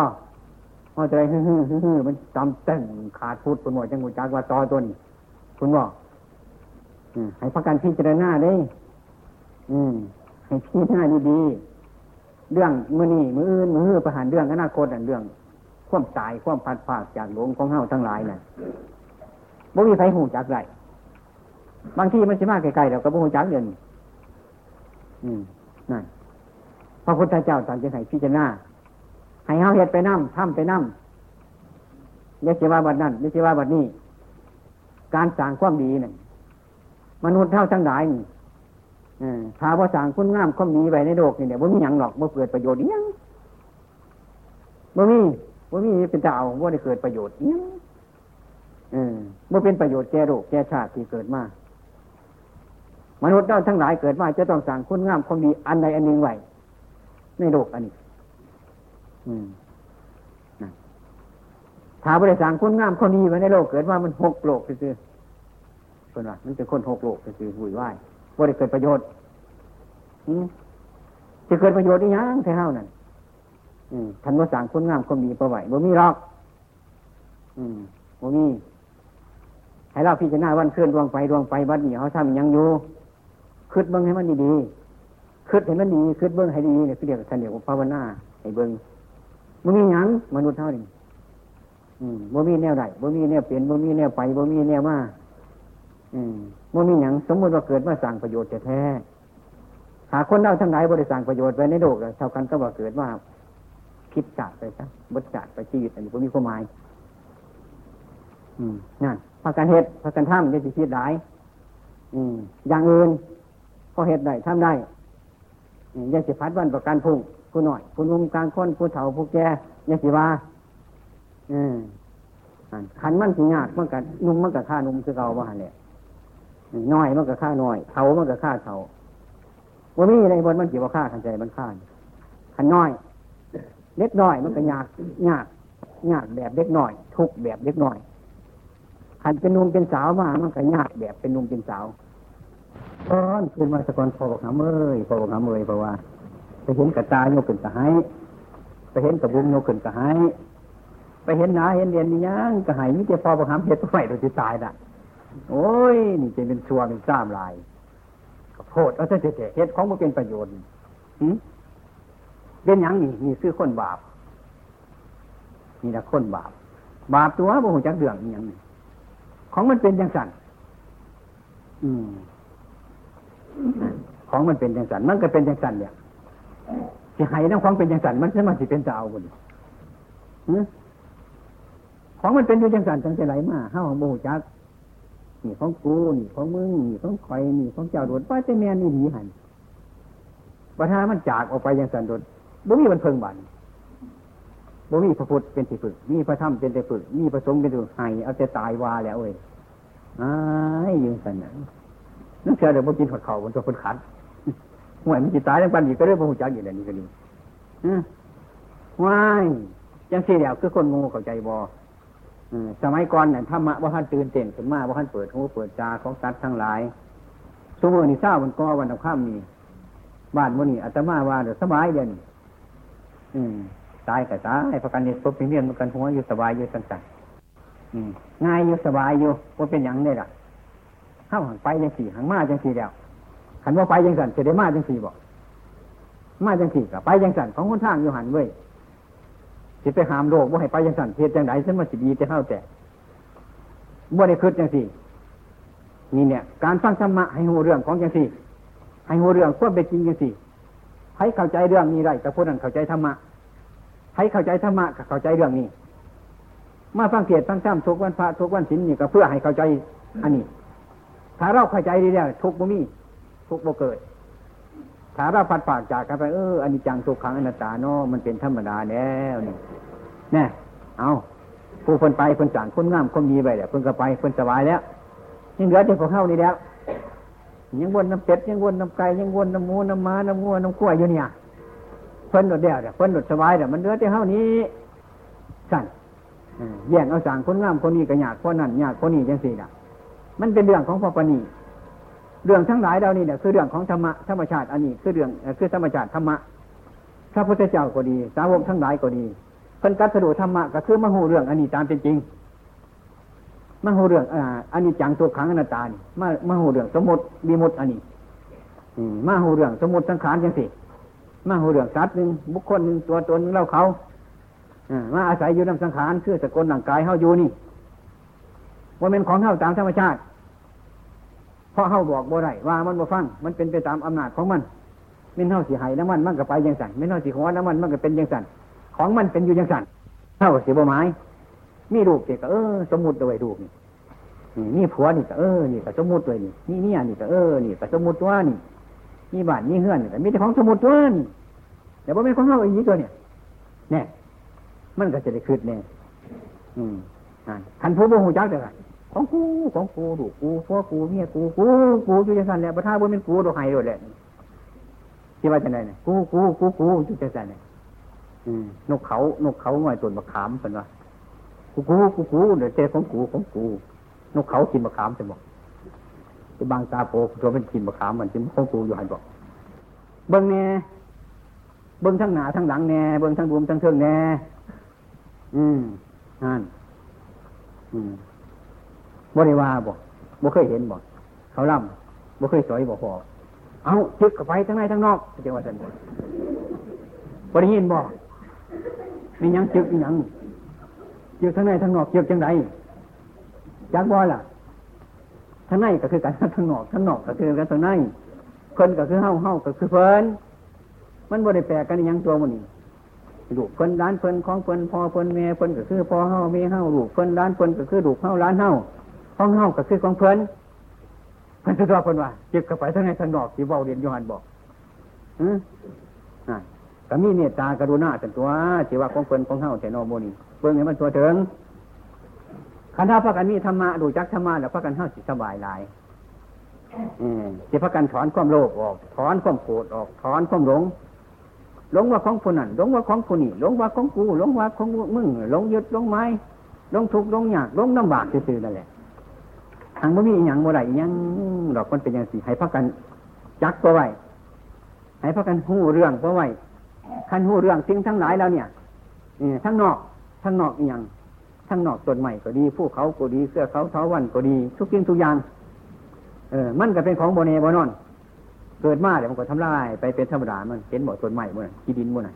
พราะใจฮึ่มฮึ่มฮึ่มมันจำเต้งขาดพูดคนหมดจังหูจักว่าต่อตัวนี้คุณบอกให้พักกันพิจารณาได้ อืม ให้พิจารณาดีๆ เรื่องมือนี่มืออื่นมืออประหารเรื่องอนาคตอันเรื่องความตายความพัดภาคจากหลวงของเฮาทั้งหลายน่ะบ่มีใครหูจักไรบางที่มันสิมากไกลๆแล้วก็บ่หูจักเดือนอืมนั่นพระพุทธเจ้าตอนจะให้พิจารณาให้เฮาเฮ็ดไปนั่ทำไปนั่อย่าสิว่าบัดนั้นอย่าสิว่าบัดนี้ การสร้างความดีนั่นมนุษย์เท่าทั้งหลายนี่ อถ้าว่าสั่งคุณงามความดีไว้ในโลกนี่เนี่ยบ่ามีหยังหรอกบ่าเกิดประโยชน์อิหยังบ่มีบ่ามีเป็นเจ้าบ่ได้เกิดประโยชน์อิหยังเออบ่เป็นประโยชน์แก่โลกแก่ชาติที่เกิดมามนุษย์เราทั้งหลายเกิดมาจะต้องสั่งคุณงามความดีอันใดอันหนึ่งไว้ในโลกอันนี้อืมถ้าบ่ได้สั่งคุณงามความดีไว้ในโลกเกิดมามันหกโลกซื่อๆเพิ่นว่ามันเป็นคนหกโลกซื่อหุ่ยไหว บ่ได้เกิดประโยชน์จะเกิดประโยชน์อีหยังแท้เฮานั่นท่านว่าสั่งคุณงามความดีประไว้บ่มีหรอกอืมบ่มีให้เราพิจารณาวันเคลื่อนดวงไฟดวงไฟบัดนี้เขาทำยังอยู่คืดเบิ้งให้มันดีๆคืดให้มันดีคืดเบิ้งให้ดีเนี่ยคือเรียกท่านเรียกว่าภาวนาให้เบิ้งบ่มีหยังมนุษย์เท่านี้อืมบ่มีแนวใดบ่มีแนวเปลี่ยนบ่มีแนวไปบ่มีแนวมาอืม บ่มีหยังสมมติว่าเกิดมาสั่งประโยชน์แท้หาคนเราทั้งหลายบริสั่งประโยชน์ไว้ในโลกเท่ากันก็ว่าเกิดว่าคิดจัดไปซะบดจัดไปชีวิตอันนี้บ่มีความหมายนั่นพากันเฮ็ดพากันทำจะสิคิดหลายอย่างอื่นก็เฮ็ดได้ทำได้ย่าสิพัดวันประกันพุ่งผู้หน่อยผู้นุ่มกลางคนผู้เฒ่าผู้แก่ย่าสิว่าอืมขันมันสิยากมันกับนุ่มมันกับข้านุ่มคือเก่าว่าหันแหละ น้อยมันกับข้าน้อยเฒ่ามันกับข้าเฒ่าว่ามีอะไรบนมันเกี่ยวกับข้าขันใจมันข้าขันน้อย เล็กน้อยมันก็ยากยากยากแบบเล็กน้อย ทุกแบบเล็กน้อยขันเป็นนุ่มเป็นสาวมามันก็ยากแบบเป็นนุ่มเป็นสาวตอนคืนมาสกอนพอบอกหาเมยพอบอกหาเมยเพราะว่าไปเห็นกระตายโยกขึ้นกระหายไปเห็นกระบุงโยกขึ้นกระหายไปเห็นหนาเห็นเรียนนี่ยังกระหายมิจะพอบอกหามเห็ดไฟโดยที่ตายน่ะ โอ้ย นี่จะเป็นชัวเป็นซ้ำลายขอโทษเอาเถอะเถอะเห็ดของมันเป็นประโยชน์หืเป็นยังนี่นี่คือคนบาป นี่ละคนบาป บาปตัวบ่หูจักเดืองนี่ยังนี่ของมันเป็นจังสันอืมของมันเป็นจังสันมันก็เป็นจังสันเนี่ยสิให้น้ำของเป็นจังสันมันจะมาสิเป็นจะเจ้าบุญของมันเป็นอยู่จังสันจังจะไหลมาห้าของโหูจัก นี่ของกูนี่ของมึงนี่ของคอยนี่ของเจ้าโดดป้าเจแมนนี่หนีหันประธานมันจากออกไปจังสันโดดบ่มีมันเพิงบันบ่มีพระพุทธเป็นที่ฝึก มีพระธรรมเป็นที่ฝึก มีพระสงฆ์เป็นที่ฝึกให้เอาแต่ตายวาแล้วเว้ยอ้ายยืนสันนั้นนั่นเชื่อเดี๋ยวบ่กินหัดเข่าบนตัวคนขัดห่วยมันจิตตายทั้งปันอีกก็เรื่องบ่หูจักอยู่แล้วนี่ก็ดีว้ายยังสี่แล้วคือคนงูเข้าใจบ่ สมัยก่อนเนี่ยธรรมะว่าท่านตื่นเต้นขึ้นมาว่าท่านเปิดหูเปิดตาของสัตว์ทั้งหลายสมมตินี่เศร้ามันก็วันตะข้ามนี่บ้านวันนี้อาตมาว่าเดี๋ยวสบายเดี๋ยวนี้อืมตายกับตายประกันเนี่ยพบเป็นเรื่องมันกันหัวอยู่สบายอยู่สั้นๆง่ายอยู่สบายอยู่ว่าเป็นอย่างนี้ล่ะเข้าหังไปจังสี่หังมาจังสี่แล้วขันว่าไปจังสันจะได้มาจังสี่บอกมาจังสี่กับไปจังสันของคนทางอยู่หันเว้ย สิไปหามโลกว่าให้ไปจังสันเทียจังไดซึ่งมันสิดีจะเข้าแต่บ่ได้คืดจังสี่นี่เนี่ย การฟังธรรมะให้หูเรื่องของจังสี่ ให้หูเรื่องควบเป็นจริงจังสี่ให้เข้าใจเรื่องนี้ได้กับผู้นั้นเข้าใจธรรมะให้เข้าใจธรรมะกับเข้าใจเรื่องนี้ มาฟังเทศฟังธรรมทุกวันพระทุกวันศีลนี่ก็เพื่อให้เข้าใจอันนี้ ถ้าเราเข้าใจดีแล้วทุกบ่มี ทุกบ่เกิด ถ้าเราพัดปากจากกันไปเอออันนี้จังทุกขังอนัตตาเนาะมันเป็นธรรมดาแล้วนี่แน่เอาผู้คนไปคนจางคนงามคนมีไปแล้วคนก็ไปคนสบายแล้วยังเหลือแต่พวกเข้านี่แล้วยังวนน้ำเป็ดยังวนน้ำไก่ยังวนน้ำหมูน้ำม้าน้ำงัวน้ำกล้วยอยู่เนี่ยเพิ่นหนดเดียวเนี่ยเพิ่นหนดสบายเนี่ยมันเหลือแต่เท่านี้สั่นแย่งเอาสั่งคนงามคนนี้ก็ยากคนนั้นยากคนนี้จังสี่ละมันเป็นเรื่องของพอปณี เรื่องทั้งหลายเรานี่เนี่ยคือเรื่องของธรรมะธรรมชาติอันนี้คือเรื่องคือธรรมชาติธรรมะพระพุทธเจ้าก็ดี สาวกทั้งหลายก็ดีเพิ่นกัดสรุธรรมะก็คือมโหเรื่องอันนี้ตามเป็นจริงมโหเรื่องอ่าอันนี้จังตัวขังอนัตตานี่มามโหเรื่องสมมติบีมุตอันนี้มาโหเรื่องสมมติสังขารจังสิมาโหเรื่องสัตว์หนึ่งบุคคลหนึ่งตัวตนหนึ่งเราเขามาอาศัยอยู่ในสังขารคือสกลร่างกายเฮาอยู่นี่ว่าเป็นของเฮาตามธรรมชาติ เพราะเฮาบอกบ่ได้ว่ามันบ่ฟัง มันเป็นไปตามอำนาจของมันไม่เฮาสีหายน้ำมันมันก็ไปยังสั่นไม่เฮาสีหัวน้ำมันมันก็เป็นยังสั่นของมันเป็นอยู่ยังสั่นเฮาสีบ่ไม้มีรูปเด็กก็เออ สมมุติด้วยรูปนี่นี่ผัวนี่ก็เออนี่ก็สมมุติด้วยนี่นี่เนี่ยนี่ก็เออนี่ก็สมมุติตัวนี่นี่บ้านนี่เฮือนนี่ก็มีแต่ของสมมุติตัวนี่แต่ว่าไม่ของเฮาอีกตัวเนี่ยแน่มันก็จะได้คืดแน่อืมคันผู้บ่หูจักเด้อ ของกูของกูดูกูพ่อกูเมียกูกูกูอยู่จังสันแหละประธานบนเป็นกูดอกไห้ด้วยแหละที่ว่าจะไหนเนี่ยกูกูกูกูอยู่จังสันเนี่ยนกเขานกเขาหน่อยตัวมะขามเป็นว่ากูกูกูกูเดี๋ยวเจ้ของกูของกู นกเขากินมะขามจะบอกจะบางตาโปตัวเป็นกินมะขามมันจิ้มของกูอยู่หันบอกเบิ้งแน่เบิ้งทั้งหนาทั้งหลังแน่เบิ้งทั้งบุมทั้งเทิงแน่อืมนั่นอืม บริวาบอกบ่เคยเห็นบอกเขาล่ำบ่เคยสอยบอกพอเอาจึกกับไปทั้งในทั้งนอกจะว่าสันบริยินบอกมียังจึกมียังจึกทั้งในทั้งนอกจึกจังไดจักบ่ล่ะทั้งในก็คือกันทั้งนอกทั้งนอกก็คือกันทั้งในเพิ่นก็คือเฮาเฮาก็คือเพิ่นมันบ่ได้แปลกันยังตัวมันนี่ลูกเพิ่นร้านเพิ่นของเพิ่นพ่อเพิ่นแม่เพิ่นก็คือพ่อเฮาแม่เฮาลูกเพิ่นร้านเพิ่นก็คือลูกเฮาร้านเฮา ของเฮาก็คือของเพิ่นเพิ่นจะรอเพิ่นว่าเก็บกระไปทั้งในทั้งนอกที่เว้าเรียนยูฮันบอกอืออ่าก็มีเมตตากรุณาเป็นตัวที่ว่าของเพิ่นของเฮาแต่นอโมนี่เบิ่งให้มันตัวถึงคันถ้าพากันมีธรรมะดูจักธรรมะแล้วพากันเฮาสิสบายหลายอืมสิพากันถอนความโลภออก ถอนความโกรธออก ถอนความหลงหลงว่าของผู้นั้นหลงว่าของผู้นี้หลงว่าของกูหลงว่าของมึงหลงยึดหลงไม้หลงทุกข์หลงยากหลงลำบากซื่อๆนั่นแหละ ทางบ่มีอย่างบ่ได้ยังดอกมันเป็นอย่างสี่ให้พักกันจักตัวไว้ให้พักกันหู้เรื่องตัวไว้คันหู้เรื่องสิ่งทั้งหลายแล้วเนี่ยทั้งนอกทั้งนอกอย่างทั้งนอกต้นใหม่ก็ดีผู้เขาก็ดีเสื้อเขาเท้าวันก็ดีทุกสิ่งทุกอย่างเออมันก็เป็นของโบเนโบนอน เกิดมาเดี๋ยวมันก็ทำลายไปเป็นธรรมดามันเห็นบ่ต้นใหม่มันที่ดินมัน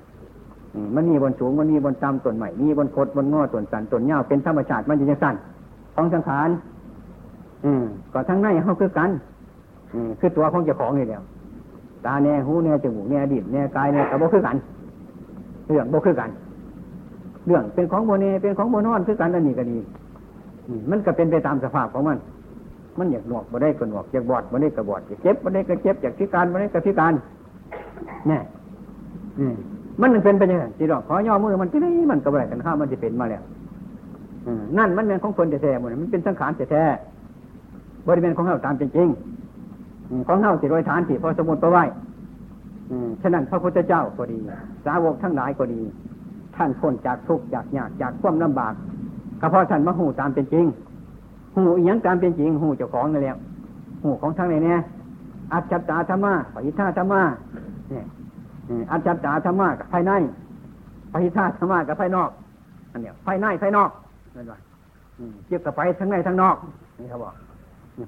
มันมีบนสูงมันมีบนต่ำต้นใหม่มีบนโคดบนงอต้นสันต้นเงาเป็นธรรมชาติมันจะยังสั้นของสังขาร อืมก็ทั้งในเขาคือกันอืมคือตัวของเจ้าของนี่เดียวตาแน่หูแน่จมูกแน่ดิบแน่กายแน่กระโบคือกัน เรื่องโบคือกัน เรื่องเป็นของโบเนเป็นของโบนอนคือกันอันนี้ก็ดีมันก็เป็นไปตามสภาพของมัน มันอยากหนวกบ่ได้ก็หนวกอยากบอดบ่ได้ก็บอดอยากเจ็บบ่ได้ก็เจ็บอยากพิการบ่ได้ก็พิการเนี่ยมันเป็นไปยังไงจีดอกขอย่อมือมันที่นี่มันก็บ่ได้กันข้ามันจะเป็นมาแล้วนั่นมันเป็นของคนแท้ๆหมดมันเป็นสังขารแท้ๆ บริเวณของเฮาตามเป็นจริงของเฮาสิโดยฐานที่พอสมุดประไว้ฉะนั้นพระพุทธเจ้าก็ดี สาวกทั้งหลายก็ดี ท่านพ้นจากทุกข์จากยากจากความลำบากก็เพราะท่านมาหูตามเป็นจริงหูอีหยังตามเป็นจริงหูเจ้าของนั่นแหละหูของทั้งไหนเนี่ยอัจฉริธรรมะปฏิฆาธรรมะเนี่ยอัจฉริธรรมะกับภายในปฏิฆาธรรมะกับภายนอกอันเนี้ยภายในภายนอกนั่นว่าเกี่ยวกับไปทั้งในทั้งนอกนี่เขาบอก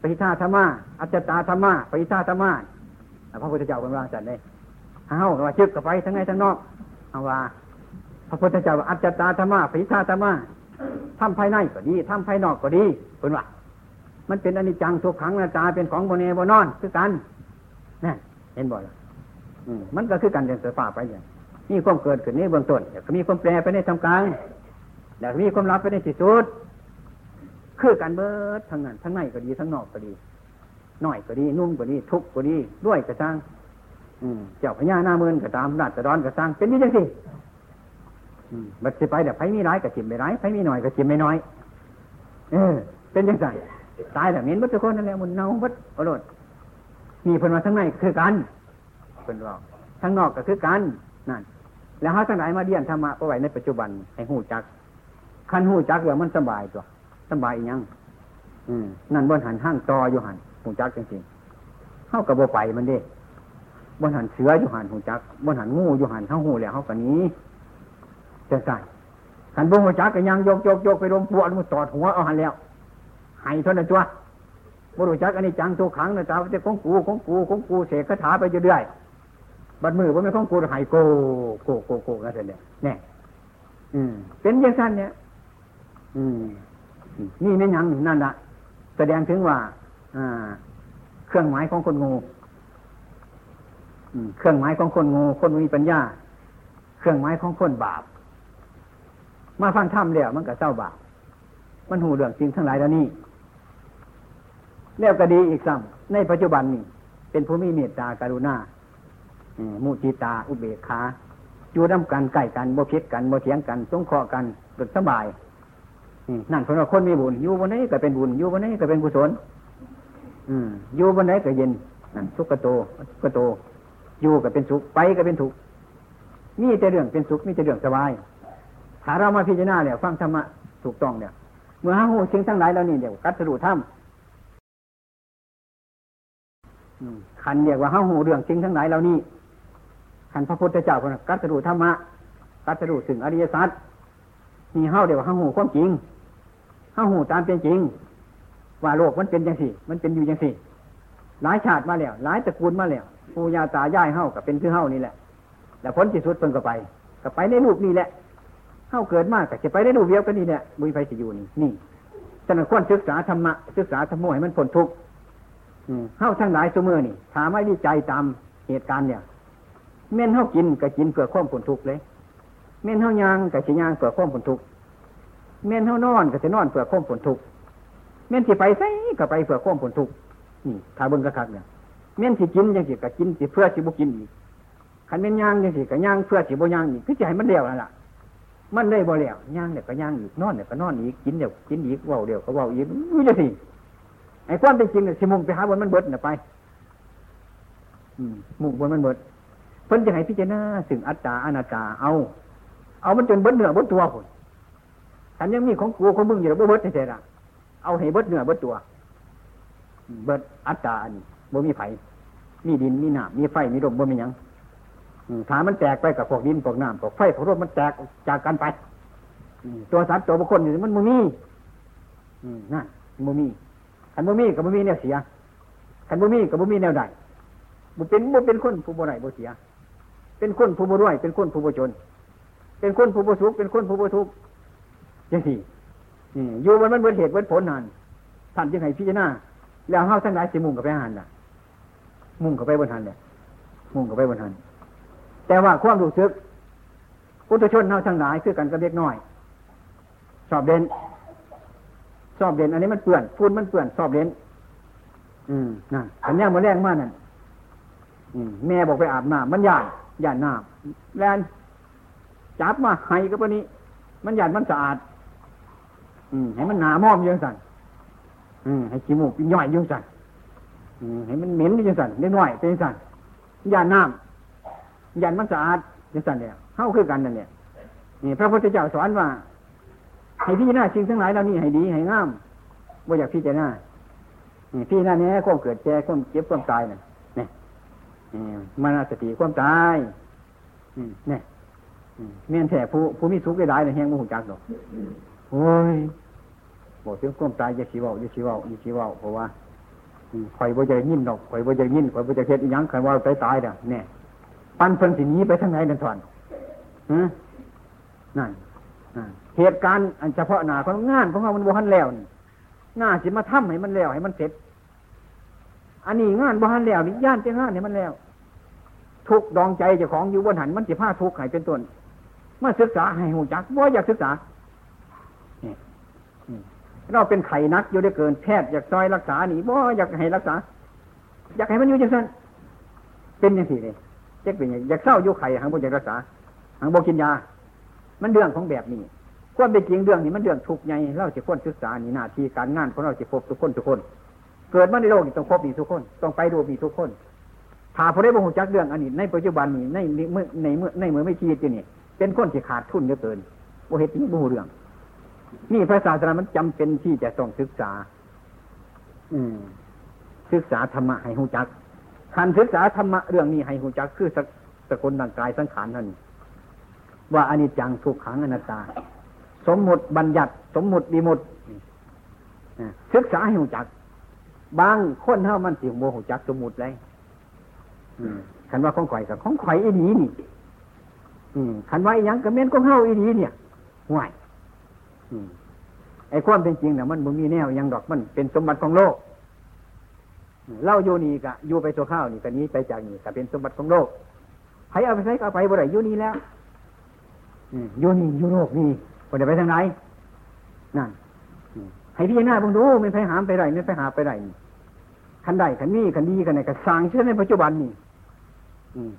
ปฏิฆาธรรมะอัจฉริธรรมะปฏิฆาธรรมะพระพุทธเจ้าเป็นว่าจัดเลยเฮาว่าเกี่ยวกับไปทั้งในทั้งนอกเอาว่า พระพุทธเจ้าอัจฉริธรรมะปฏิฆาธรรมะทำภายในก็ดีทำภายนอกก็ดีเป็นว่า มันเป็นอนิจจังทุกขังนาตาเป็นของโมเนโบนอนคือกันนี่นเห็นบ่อยมันก็คือกันเดินไฟฟ้าไปอย่างมีความเกิดขึ้นในเบื้องต้นแล้วก็มีความแปรไปในทำกลางแล้วมีความรับไปในที่สุด คือการเบิดทั้งนั้นทั้งในก็ดีทั้งนอกก็ดีหน้อยก็ดีนุ่มก็ดีทุกก็ดีด้วยกระซังเจ้าพญาหน้ามืนก็ตามนาดกระดอนกระซังเป็นนี่จังสิบัดสิไปเดี๋ยวไผมีร้ายกับจิมไม่ร้ายไผมีหน่อยกับจิมไม่น้อย เออ เป็นยังไงตายแบบนี้บัดทุกคนนั่นแหละมันเน่าบัดอรสมีเพิ่นมาทั้งในคือกันเพิ่นว่าทั้งนอกก็คือกันนั่นแล้วเขาทั้งหลายมาเรียนธรรมะเอาไว้ในปัจจุบันให้หูจักคันหูจักเดี๋ยวมันสบายตัว สบายยังอืมนั่นบนหันห้างตออยู่หันหูจักจริงๆเข้ากับโบไปมันเด้บนหันเสืออยู่หันหูจักบนหันงูอยู่หันเข้าหูแล้วเข้ากันนี้จะใส่ขันบงหัวจักก็ยังยกยกยกไปลมปวดมันตอดหัวเอาหันแล้วหายเทนตัวบรุจักอันนี้จังตัวขังนะจ้าจะของกูของกูของกูเสกคาถาไปเรื่อยบัดมือว่าไม่ของกูหายโกโกโกโกกันเนี่ยเนี่ย อืมเป็นยังสั้นเนี่ย อืม นี่ไม่ยังนั่นละแสดงถึงว่าอเครื่องหมายของคนงูเครื่องหมายของคนงูคนมีปัญญา เครื่องหมายของคนบาป มาฟังธรรมแล้วมันก็เศร้าบาป มันหูเรื่องจริงทั้งหลายแล้วนี่แล้วก็ดีอีกซ้ำในปัจจุบันนี่เป็นผู้มีเมตตาการุณามุจิตา อุเบกขาอยู่น้ำกันใกล้กันบ่พิษกันบ่เถียงกันสงเคราะห์กันสุดสบาย นั่นเพราะว่าคนมีบุญอยู่บนไหนก็เป็นบุญอยู่บนไหนก็เป็นกุศลอยู่บนไหนก็เย็นนั่นสุขโตสุขโต อยู่ก็เป็นสุขไปก็เป็นทุกข์มีแต่เรื่องเป็นสุขมีแต่เรื่องสบายถ้าเรามาพิจารณาเนี่ยฟังธรรมะถูกต้องเนี่ยเมื่อห้าหูชิงทั้งหลายแล้วนี่เดี๋ยวกัดสรุปถ้ำขันเรียกว่าห้าหูเรื่องจริงทั้งหลายเหล่านี้ขันพระพุทธเจ้าคนกัตรูธรรมะกัตรูถึงอริยสัจมีห้าเดียวห้าหูความจริง ห้าหูตามเป็นจริง ว่าโลกมันเป็นอยังสี่ มันเป็นอยู่อยังสี่ หลายชาติมาแล้ว หลายตระกูลมาแล้วปู่ย่าตายายเฮากับเป็นคือเฮานี่แหละ แล้วพ้นที่สุดเพิ่งก็ไปก็ไปในรูปนี่แหละเฮาเกิดมากก็จะไปในรูปเดียวกันนี่แหละบุญไฟสิอยู่นี่นี่ฉะนั้นควรศึกษาธรรมะศึกษาธรรมะให้มันพ้นทุกข์เฮาทั้งหลายเสมอนี่ถามไม่วิจัยตามเหตุการณ์เนี่ยเม่นเฮากินก็กินเพื่อความผลทุกข์เลย เม่นเฮายางก็จะยางเพื่อความผลทุกข์ เม่นเฮ้านอนก็จะนอนเพื่อความผลทุกข์เม่นที่ไปใส่ก็ไปเพื่อความผลทุกนี่ถ้าเบิ่งกระคักเนี่ยเม่นที่กินยังสิก็กินสิเพื่อสิบุกินอีกขันเม่นยางยังสิก็ยางเพื่อสิบุยางอีกคือจะให้มันเดียวนั่นแหละมันได้บ่เลี้ยวยางเนี่ยก็ยางอีกนอนเนี่ยก็นอนอีกกินเดี๋ยวกินอีกว่าเดี๋ยวก็ว่าอีกรู้จะสิไอ้ความเป็นจริงเนี่ยสิมุ่งไปหาบนมันเบิดเนี่ยไปมุ่งบนมันเบิดเพิ่นจะให้พิจารณาสึงอัตตาอนัตตาเอา เอามันจนเบิดเหนือเบิดตัวคน ฉันยังมีของกูของมึงอยู่เบิดเฉยๆละเอาให้เบิดเหนือเบิดตัว เบิดอัตตาอันบ่มีไฟมีดินมีน้ำมีไฟมีลมบ่มียังถ้ามันแตกไปกับพวกดินพวกน้ำพวกไฟพวกลมมันแตกจากกันไปตัวสัตว์ตัวบุคคลอยู่มันบ่มีนั่นบ่มีขันบ่มีกับบ่มีแนวเสียขันบ่มีกับบ่มีแนวใดบุเป็นบุเป็นคนผู้บ่ไหนบ่เสีย เป็นคนผู้บ่รวยเป็นคนผู้บ่จน เป็นคนผู้บ่สุขเป็นคนผู้บ่ทุกข์ ยังสี่อยู่มันมันเบิดเหตุเบิดผลนานท่านจึงให้พิจารณาแล้วเฮาทั้งหลายสิมุ่งกับไปหันล่ะ มุ่งกับไปบนหันเนี่ยมุ่งกับไปบนหันแต่ว่าความรู้สึกพุทธชนเฮาทั้งหลายคือกันกับเล็กน้อย สอบเด่นสอบเด่นอันนี้มันเปื่อนฟูนมันเปื่อนสอบเด่นอืมนั่นอันนี้มันแรงมากนั่นแม่บอกไปอาบน้ำมันหย่านย่านน้ำแลนจับมาให้ก็ปนี้ มันหยาดมันสะอาด ให้มันหนามอมยังสั่นให้ขี้มูกเป็นย่อยยังสั่นให้มันเหม็นยังสั่นเล็กน้อยเป็นสั่นยาดน้ำยาดมันสะอาดยังสั่นเนี่ยเข้าคือกันนั่นเนี่ยนี่พระพุทธเจ้าสอนว่า ให้พี่หน้าสิ่งทั้งหลายเหล่านี้ให้ดีให้งามว่าอยากพี่จะหน้านี่พี่หน้านี้ความเกิดแก่ความเจ็บความตายน่นี่นี่มันสติความตายนี่อืมแม่นแท้ผู้ผู้มีสุขได้หลายในแห่งมโหจักดอก โอ้ยบอกถึงความตายอย่าชีวาอย่าชีวาอย่าชีวาเพราะว่าข่อยบ่จะยินดอกข่อยบ่จะยินข่อยบ่จะเฮ็ดอีหยังข่อยว่าไปตายเด้อเนี่ยปันเพิ่นสิหนีไปทางไหนนั่นท่านฮะนั่นเหตุการณ์อันเฉพาะหน้าของงานของเรามันบ่ทันแล้วนี่หน้าสิมาทำให้มันแล้วให้มันเสร็จ อันนี้งานบ่ทันแล้วนี่ย่านจะงานให้มันแล้ว ทุกดองใจเจ้าของอยู่บนหันมันสิพาทุกข์ให้เป็นต้นมาศึกษาให้หูจักบ่อยากศึกษา เราเป็นไข้นักอยู่ได้เกินแพทย์อยากซอยรักษาหนีบ่อยากให้รักษา อยากให้มันอยู่จังซั่นเป็นจังซี่เลยจักเป็นหยังอยากเศร้าอยู่ไข้หังบ่อยากรักษาหังบ่กินยา มันเรื่องของแบบนี้ความเป็นจริงเรื่องนี้มันเรื่องทุกข์ใหญ่เราจะควรศึกษานี่หน้าที่การงานของเราจะพบทุกคนทุกคน เกิดมาในโลกนี้ต้องพบนี่ทุกคน ต้องไปดูนี่ทุกคนถ้าพอได้บ่หูจักเรื่องอันนี้ในปัจจุบันนี้ในเมื่อในเมื่อในเมื่อไม่ชีวิตอยู่นี่เป็นคนที่ขาดทุนเหลือเกินบ่เฮ็ดนี้บ่ฮู้เรื่อง นี่พระศาสนามันจำเป็นที่จะต้องศึกษา อืม ศึกษาธรรมะให้หูจักการศึกษาธรรมะเรื่องนี้ให้หูจักคือสกสกุลร่างกายสังขารนั่นว่าอนิจจังทุกขังอนัตตา สมมุติบัญญัติ สมมุติวิมุตติอ่าศึกษาให้หูจัก บางคนเท่ามันสิโมหูจักสมมุติเลยคันว่าของข่อยกับของข่อยอีดีนี่อืมคันว่าอีหยังกับเม่นของเฮาอีดีเนี่ยห่วยอืม ไอ้ความเป็นจริงเนี่ยมันบ่มีแนวยังดอกมันเป็นสมบัติของโลกเล่าอยู่นี่กะอยู่ไปตัวข้าวนี่กะนี้ไปจากนี่กะเป็นสมบัติของโลกใครเอาไปใช้ก็เอาไปบ่ได้อยู่นี่แล้วอยู่นี่อยู่โลกนี่บ่ได้ไปทางไหนนั่นให้พี่หน้าเบิ่งดูไม่ไปหามไปไรไม่ไปหาไปไรนี่คันใดคันนี้คันดีคันไหนก็สร้างเชื่อในปัจจุบันนี่อืม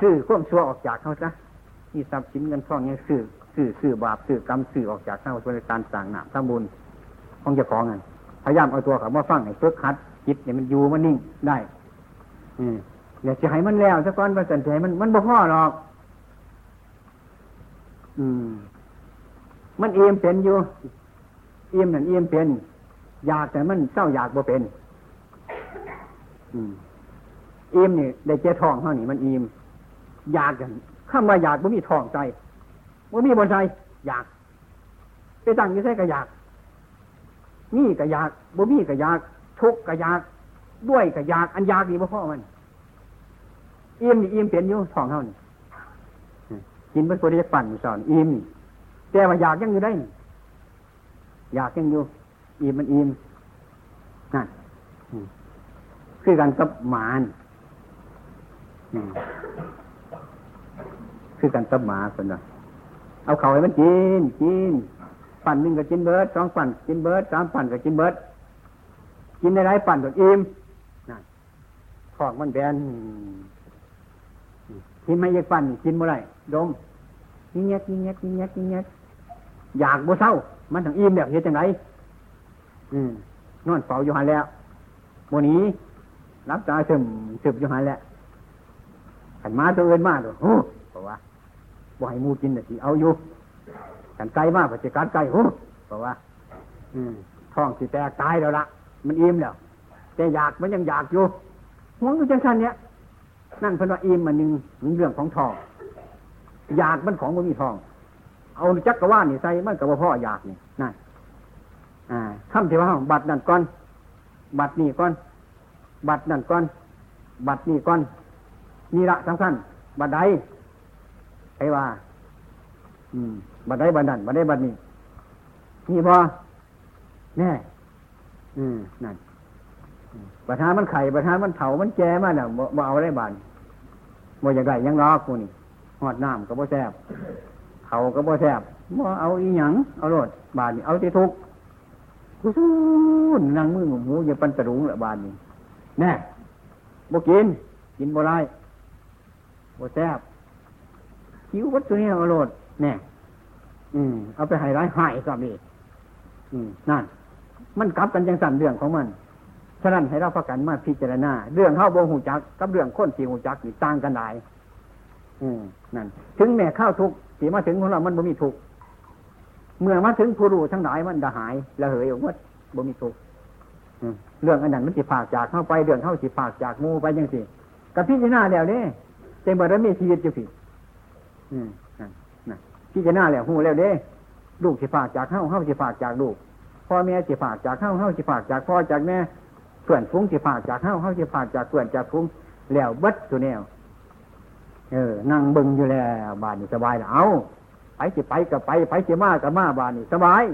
ซื้อความชั่วออกจากเขาซะที่ทรัพย์สินเงินทองเนี่ยซื้อ ซื้อซื้อบาปซื้อกรรมซื้อออกจากเขาเป็นการสั่งหนามทำบุญของเจ้าของไงพยายามเอาตัวเขามาฟังให้ฝึกหัดจิตเนี่ยมันอยู่มันนิ่งได้อืมอย่าจะให้มันแล้วสักก้อนมันสันใจมันมันบ่พอหรอก อืม มันเอี่ยมเป็นอยู่เอี่ยมนั่นเอี่ยมเป็น อยากแต่มันเศร้าอยากบ่เป็น อืมอิ่มนี่ได้เจ้ทองเท่านี้มันอิ่มอยากกันข้ามาอยากบ่มีทองใจ บ่มีบนใจอยาก ไปตั้งยู่ใส่ก็อยากนี่ก็อยากบ่มีก็อยากทุกก็อยาก ด้วยก็อยาก อันอยากนี่บ่พ่อมันอิ่มนี่อิ่มเป็นอยู่ท้องเท่านี้กินเพื่อตัวได้ปั่นสอนอิ่มแต่ว่าอยากยังอยู่ได้ อยากยังอยู่อิ่มมันอิ่มนั่นคือกันกับหมานอืมคือกันกับหมาคนละ เอาเขาให้มันกินกินปั่นหนึ่งก็กินเบิร์ดสองปั่นกินเบิร์ดสามปั่นก็กินเบิร์ดกินในไรปั่นก็อิ่มนั่นท้องมันแบนกินไม่ยกปั่นกินเมื่อไรดมยิ่งเงี้ยยิ่งเงี้ยยิ่งเงี้ยยิ่งเงี้ยอยากบ่เศร้า มันถึงอิ่มแบบเฮ็ดจังไรอืมนอนเฝ้าอยู่หันแล้วโมนี้รับตาซึมซึมอยู่หันแหละขันมาตัวเอินมาตัวโอ้เพราะว่า บ่ให้มูกินแต่สิเอาอยู่ขันไก่มาปัจจุบันไก่โอ้เพราะว่าอืมท้องสิแตกตายแล้วละมันอิ่มแล้วแต่อยากมันยังอยากอยู่ห่วงอยู่จังสันเนี้ยนั่นเพิ่นว่าอิ่มมันหนึ่งเรื่องของท้องอยากมันของมันมีท้อง เอาจักกระว่านนี่ใส่มันกับว่าพ่ออยากนี่นั่นอ่าคำที่ว่าบัตรนั่นก่อน บัตรนี่ก่อน บัตรนั่นก่อน บัตรนี่ก่อนนี่ละสำคัญบัตรใด ไอ้ว่า อืมบัตรใดบัตรนั่นบัตรใดบัตรนี่นี่พอแน่อืมนั่นประธานมันไข่ประธานมันเถามันแก่มาเนี่ยบ่เอาได้บานบ่อย่างไรยังรอกูนี่หอดน้ำก็บ่แซบเขาก็บ่แซบบ่เอาอีหยังเอาโลดบานนี่เอาที่ทุกกูสู้นั่งมือหมูอย่าปันตะรุงละบานนี่แน่บ่กิน กินบ่ไรบ่แซบ คิ้ววัดตัวนี้เอาโลดแน่อืมเอาไปให้ร้ายหายก็มีอืมนั่น มันกลับกันจังสั่นเรื่องของมันฉะนั้นให้เราพักกันมาพิจารณา เรื่องเข้าโบหูจัก กับเรื่องค้นสีหูจักนี่ต่างกันหลายอืมนั่น ถึงแม่ข้าวทุกสีมาถึงของเรามันบ่มีทุกเมื่อมาถึงผู้รู้ทั้งหลายมันจะหายละเหยออกว่าบ่มีทุกเรื่องอันนั้นมันสิฝากจากเข้าไปเรื่องเข้าสิฝากจากมูไปยังสิกับพิจารณาแล้วเนี่ยเต็มบารมีชีวิตอยู่ผิด อืมนั่นพิจารณาแล้วหูแล้วเด้ ลูกสิฝากจากเข้าเข้าสิฝากจากลูกพ่อแม่สิฝากจากเข้าเข้าสิฝากจากพ่อจากแม่เพื่อนฟุ้งสิฝากจากเข้าเข้าสิฝากจากเพื่อนจากฟุ้งแล้วเบิดตัวแนวเออนั่งบึงอยู่แล้วบ้านนี่สบายแล้วเอาไปสิไปกับไปไปสิมากับมาบ้านนี่สบาย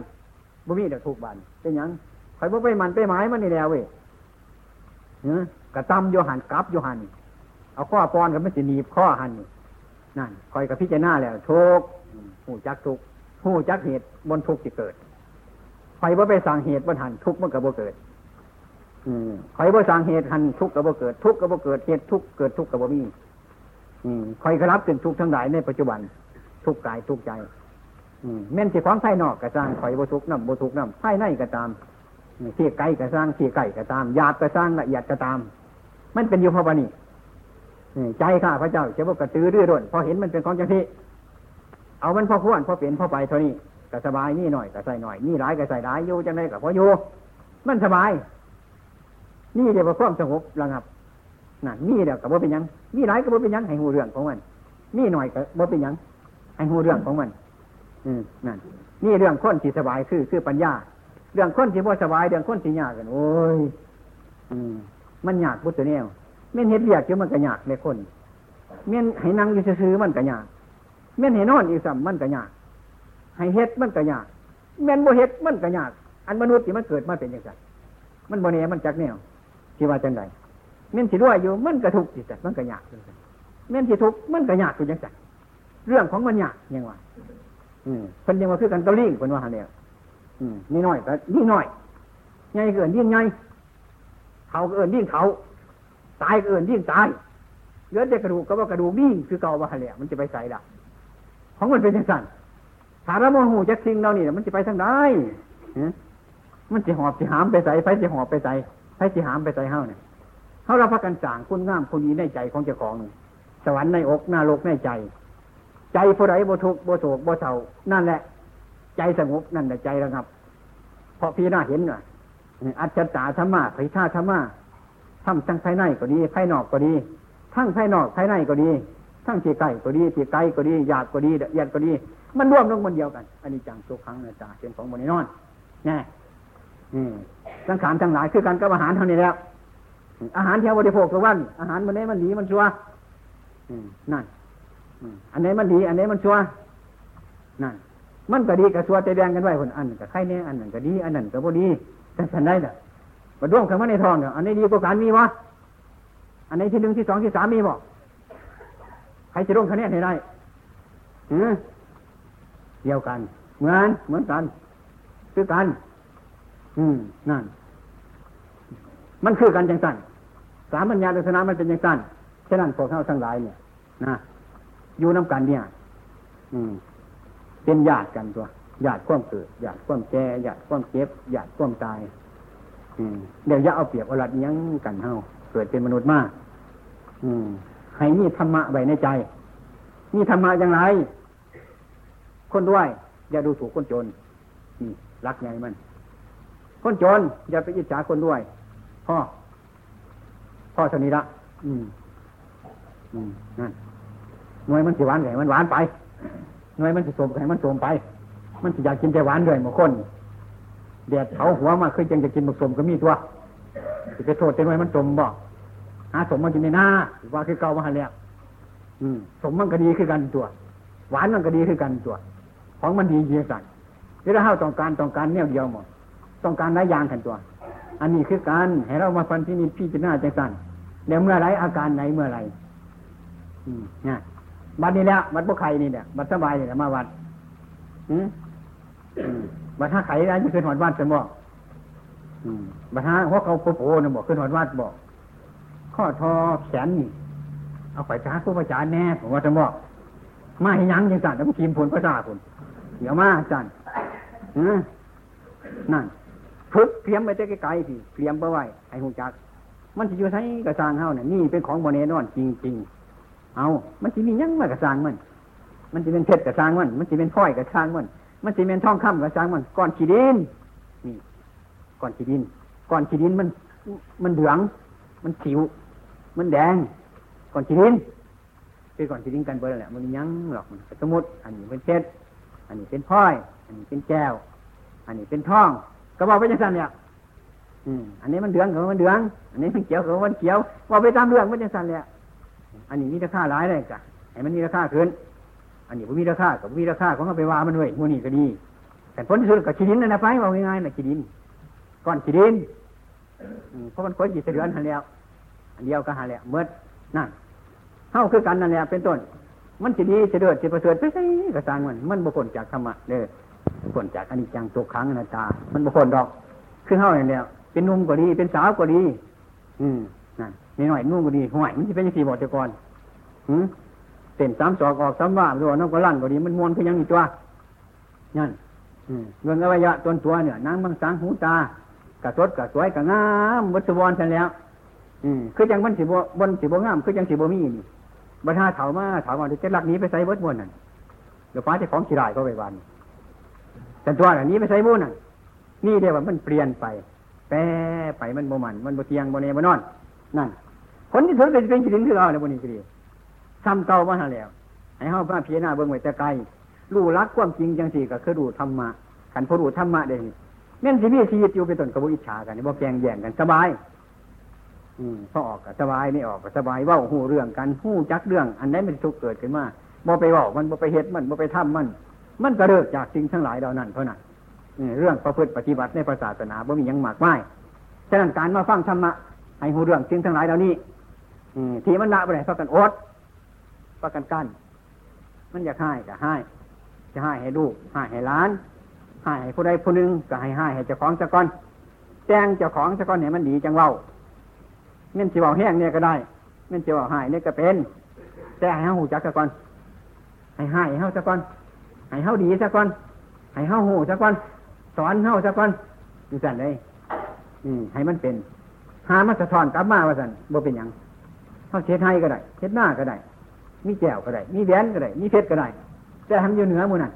บ่มีเดี๋ยวถูกบ้านเป็นยังใครบ่ไปมันไปหมายมันนี่แล้วเว้ยเนอกระตำโยหันกลับโยหันเอาข้อปอนกับไม่สิหนีบข้อหันนี่ นั่นคอยกับพิจารณาแล้วทุกหูจักทุกหูจักเหตุบนทุกที่เกิดใครบ่าไปสั่งเหตุบนหันทุกมันกับบ่เกิดอืมใครบ่สั่งเหตุหันทุกกับบ่เกิด ทุกกับบ่เกิดเหตุทุกเกิดทุกกับบ่มีอืมคอยกระับเป็นทุกทั้งหลายในปัจจุบัน ทุกกายทุกใจอืมแม่นสิของภายนอกกระสร้างคอยบ่ทุกน้ำบ่ทุกน้ำภายในก็ตามที่ไกลกระสร้างที่ไกลก็ตามหยาบกระสร้างละเอียดก็ตาม มันเป็นอยู่เพราะว่านี่ ใจข้าพระเจ้าจะบอกกระตือรือร้นพอเห็นมันเป็นของจังที่เอามันพอควรพอเปลี่ยนพอไปเท่านี้ก็สบายนี่หน่อยก็ใส่หน่อยนี่ร้ายก็ใส่ร้ายอยู่จังไรก็พออยู่มันสบาย นี่เดี๋ยวความสงบระงับนั่นนี่เดี๋ยวกับว่าเป็นยังนี่ร้ายก็ว่เป็นยังให้หูเรื่องของมันนี่หน่อยก็ว่เป็นยังให้หูเรื่องของมัน อืมนั่นนี่เรื่องคนที่สบายคือคือปัญญา เรื่องคนที่บ่สบายเรื่องคนที่ยากกันโอ้ย อืมมันยากพุทธเนี่ย เม่นเห็ดเบียกเยอะมันก็ยากในคน เม่นให้นั่งอยู่ซื้อมันก็ยากเม่นให้นอนอีสัมมันก็ยากให้เฮ็ดมันก็ยากเม่นบ่เฮ็ดมันก็ยากอันมนุษย์ที่มันเกิดมาเป็นอย่างไรมันบ่เน่มันจักแนวที่ว่าจังไดเม่นสิด้วยอยู่มันก็ทุกข์สิต่มันก็ยากเม่นสิทุกมันก็ยากอยู่จังไงเรื่องของมันยากยังว่าอืมเพิ่นยังว่าคือกันตะลิ่งเพิ่นว่าเนี่ยอืมนี่น้อยก็นี่น้อยใหญ่เกินยิ่งใหญ่เขาเอินยิ่งเขา ตายก็เอินยิ่งตายเหลือแต่กระดูกก็ว่ากระดูกนี่คือเก่าว่าเนี่ยมันจะไปใส่ละของมันเป็นยังไงถ้าเราโมโหจักสิ่งเรานี่มันจะไปทางใดมันจะหอบจะหามไปใส่ไฟจะหอบไปใส่ไฟจะหามไปใส่เฮาเนี่ยเขาเราพักกันสางคุณงามคุณดีในใจของเจ้าของสวรรค์ในอกหน้าโลกในใจ ใจผู้ใดบ่ทุกบ่โศกบ่เศร้านั่นแหละ ใจสงบนั่นแหละใจระงับ เพราะพี่น่าเห็นน่ะอัจฉริยะธรรมะไผ่ชาธรรมะ ทำทั้งภายในก็ดีภายนอกก็ดี ทั้งภายนอกภายในก็ดี ทั้งที่ใกล้ก็ดีที่ไกลก็ดีหยาบก็ดีละเอียดก็ดี มันร่วมลงมันเดียวกัน อันนี้จังทุกครั้งนะจ๊ะเป็นของบนนอนแน่สังขารทั้งหลายคือการกับอาหารเท่านี้แล้ว อาหารที่เราบริโภคทุกวัน อาหารมันไหนมันดีมันชัวนั่นอันไหนมันดีอันไหนมันชัวนั่น มันก็ดีกับชัวใจแดงกันไว้คนอันกับไข่เนี่ยอันนั้นก็ดี อันนั้นก็บ่ดีแต่ฉันได้น่ะ มาร่วมคำว่าในทองเนี่ยอันนี้ดีกว่าการมีวะอันไหนที่หนึ่งที่สองที่สามมีบอกใครจะร่วมคะแนนให้ได้เดียวกัน เหมือนเหมือนกันคือกัน อืมนั่น มันคือกันจังสันสามัญญาลักษณะมันเป็นจังสันฉะนั้นพวกเขาทั้งหลายเนี่ยนะอยู่น้ากันเนี่ย อืม เป็นญาติกันตัวญาติความเกิดญาติความแก่ญาติความเจ็บญาติความตาย เดี๋ยวอย่าเอาเปรียบเอาลัดยังกันเฮาเกิดเป็นมนุษย์มากให้มีธรรมะไว้ในใจมีธรรมะอย่างไร คนด้วย อย่าดูถูกคนจนนี่รักไงมัน คนจน อย่าไปอิจฉาคนด้วยพ่อพ่อสนิละอืม อืมนั่นหน่วยมันสิหวานไงมันหวานไปหน่วยมันสิสมไงมันสมไป มันสิอยากกินแต่หวานด้วยบางคน แดดเผาหัวมาเคยจังจะกินผสมก็มีตัวจะไปโทษเต็มไว้มันสมบ่หาสมมันกินในหน้าว่าคือเก่ามาแล้วอืมสมมันก็ดีคือกันตัว หวานมันก็ดีคือกันตัว ของมันดีเยี่ยสันที่เราเฮาต้องการต้องการเนี่ยเดียวหมดต้องการหลายอย่างกันตัว อันนี้คือการให้เรามาฟันที่นี่พี่จะน่าจังสันเดี๋ยวเมื่อไรอาการไหนเมื่อไรอืมเนี่ยบัดนี้แล้วบัดพวกใครนี่เนี่ยบัดสบายเนี่ยมาวัดอืม บัดถ้าไข่ได้จะขึ้นหอดวัดจะบอกบัดถ้าหัวเขาโผล่เนี่ยบอกขึ้นหอดวัดบอก ข้อทอแขนนี่เอาไปจ้าผู้ประจานแน่ผมว่าจะบอกมาให้ยังยังสั่นแล้วทีมผลประสาผลเดี๋ยวมาสั่นนั่นฝึกเตรียมไปแต่ไกลๆพี่เตรียมไปไว้ให้หูจัก มันจะอยู่ใช้กระสางเฮาเนี่ยนี่เป็นของโมเนนอนจริงๆ เอา มันจะมียังมากระสางมัน มันจะเป็นเพชรกระสางมัน มันจะเป็นพ้อยกระสางมัน มันจะเป็นท่องคำกระสางมันก้อนขี้ดินนี่ก้อนขี้ดินก้อนขี้ดินมัน มันเหลือง มันสิว มันแดงก้อนขี้ดินคือก้อนขี้ดินกันเบอร์แหละมันยังหรอกมันสมมติ อันนี้เป็นเพชรอันนี้เป็นพ้อย อันนี้เป็นแก้ว อันนี้เป็นทอง ก็บอกไปยังสันเนี่ยอันนี้มันเดืองกับมันเดือง อันนี้มันเขียวกับมันเขียวว่าไปตามเรื่องมันจะสั่นเลยอันนี้มีราคาหลายเลยจ้ะไอ้มันมีราคาขึ้น อันนี้ผมมีราคากับมีราคาของเขาไปว่ามันด้วยมูนี่ก็ดีแต่ผลที่สุดกับชีดินนั่นนะไปว่าง่ายๆนะชีดินก้อนชีดินเพราะมันคนจีเดือนหันแล้วอันเดียวก็หันแล้วเมื่อนั่นเท่าคือกันนั่นแหละเป็นต้น มันจะดีจะเดือดจะประเสริฐไปใช่กระซังมัน มันบุคคลจากธรรมะเด้อบุคคลจากอนิจจังตัวขังอนัตตา มันบุคคลดอก คือเท่าอย่างเดียวเป็นนุ่มก็ดีเป็นสาวก็ดี อืมนั่นนี่หน่อยนุ่มก็ดีห่วยมันจะเป็นยังสี่บอดก่อนอืม เต้นสามสอกออกสามว่าตัวน้องก็ลั่นก็ดีมันมวนคือยังอีกตัวนั่นเงินอวัยวะตัวตัวเนี่ยนางบางสังหูตากระสดกระสวยกระงามวัตวรทันแล้วคือจังมันสิบบนสิบงามคือจังสิบมีนี่บรรดาเถามาเถามาจะลักนี้ไปใส่วัดบนนั่นเดี๋ยวฟ้าจะของขีรายก็ไปวันแต่ตัวอันนี้ไปใส่บุญนั่นนี่เดียวว่ามันเปลี่ยนไป แปรไปมันโมมัน มันโมเทียงโมเนโมนอน นั่นผลที่สุดเป็นเป็นสิ่งที่เราในบนนี้ก็ดี ซ้ำเก่ามาแล้ว ให้เฮาพระพิจารณาเบิ่งไว้แต่ไกลรู้รักความจริงจังสี่ก็คือรู้ธรรมะขันพอรู้ธรรมะเด้แม่นสิมีชีวิตอยู่เป็นตนกระบุอิจฉากันบ่แกงแย่งกันสบาย อืมพอออกก็สบายไม่ออกก็สบายว่าหูเรื่องกันหูจักเรื่อง อันนั้นมันทุกเกิดขึ้นมาบ่ไปบอกมันบ่ไปเฮ็ดมันบ่ไปทำมัน มันก็เลิกจากสิ่งทั้งหลายเหล่านั้นเท่านั้นเรื่องประพฤติปฏิบัติในศาสนาบ่มียังมากมายฉะนั้นการมาฟังธรรมะให้หูเรื่องสิ่งทั้งหลายเหล่านี้ที่มันละไปไหนพักกันอด พักกันกั้นมันอยากให้ก็ให้จะให้ให้ลูกให้ให้ล้านให้ให้ผู้ใดผู้หนึ่งก็ให้ให้ให้เจ้าของสะก้อนแจ้งเจ้าของสะก้อนเนี่ยมันดีจังเว้าเม่นจีว่าแห้งเนี่ยก็ได้เม่นจีว่าหายเนี่ยก็เป็นแต่ให้เฮาหูจักสะก้อนให้ให้เฮาสะก้อนให้เฮาดีสะก้อนให้เฮาหูสะก้อนสอนเฮาสะก้อนดูสั่นเลยอืมให้มันเป็นหามาสะท้อนกลับมาว่าสั่นบ่เป็นยังเฮาเช็ดให้ก็ได้เช็ดหน้าก็ได้ มีแก้วก็ได้ มีแหวนก็ได้ มีเพชรก็ได้แต่ทำอยู่เหนือมูนั่น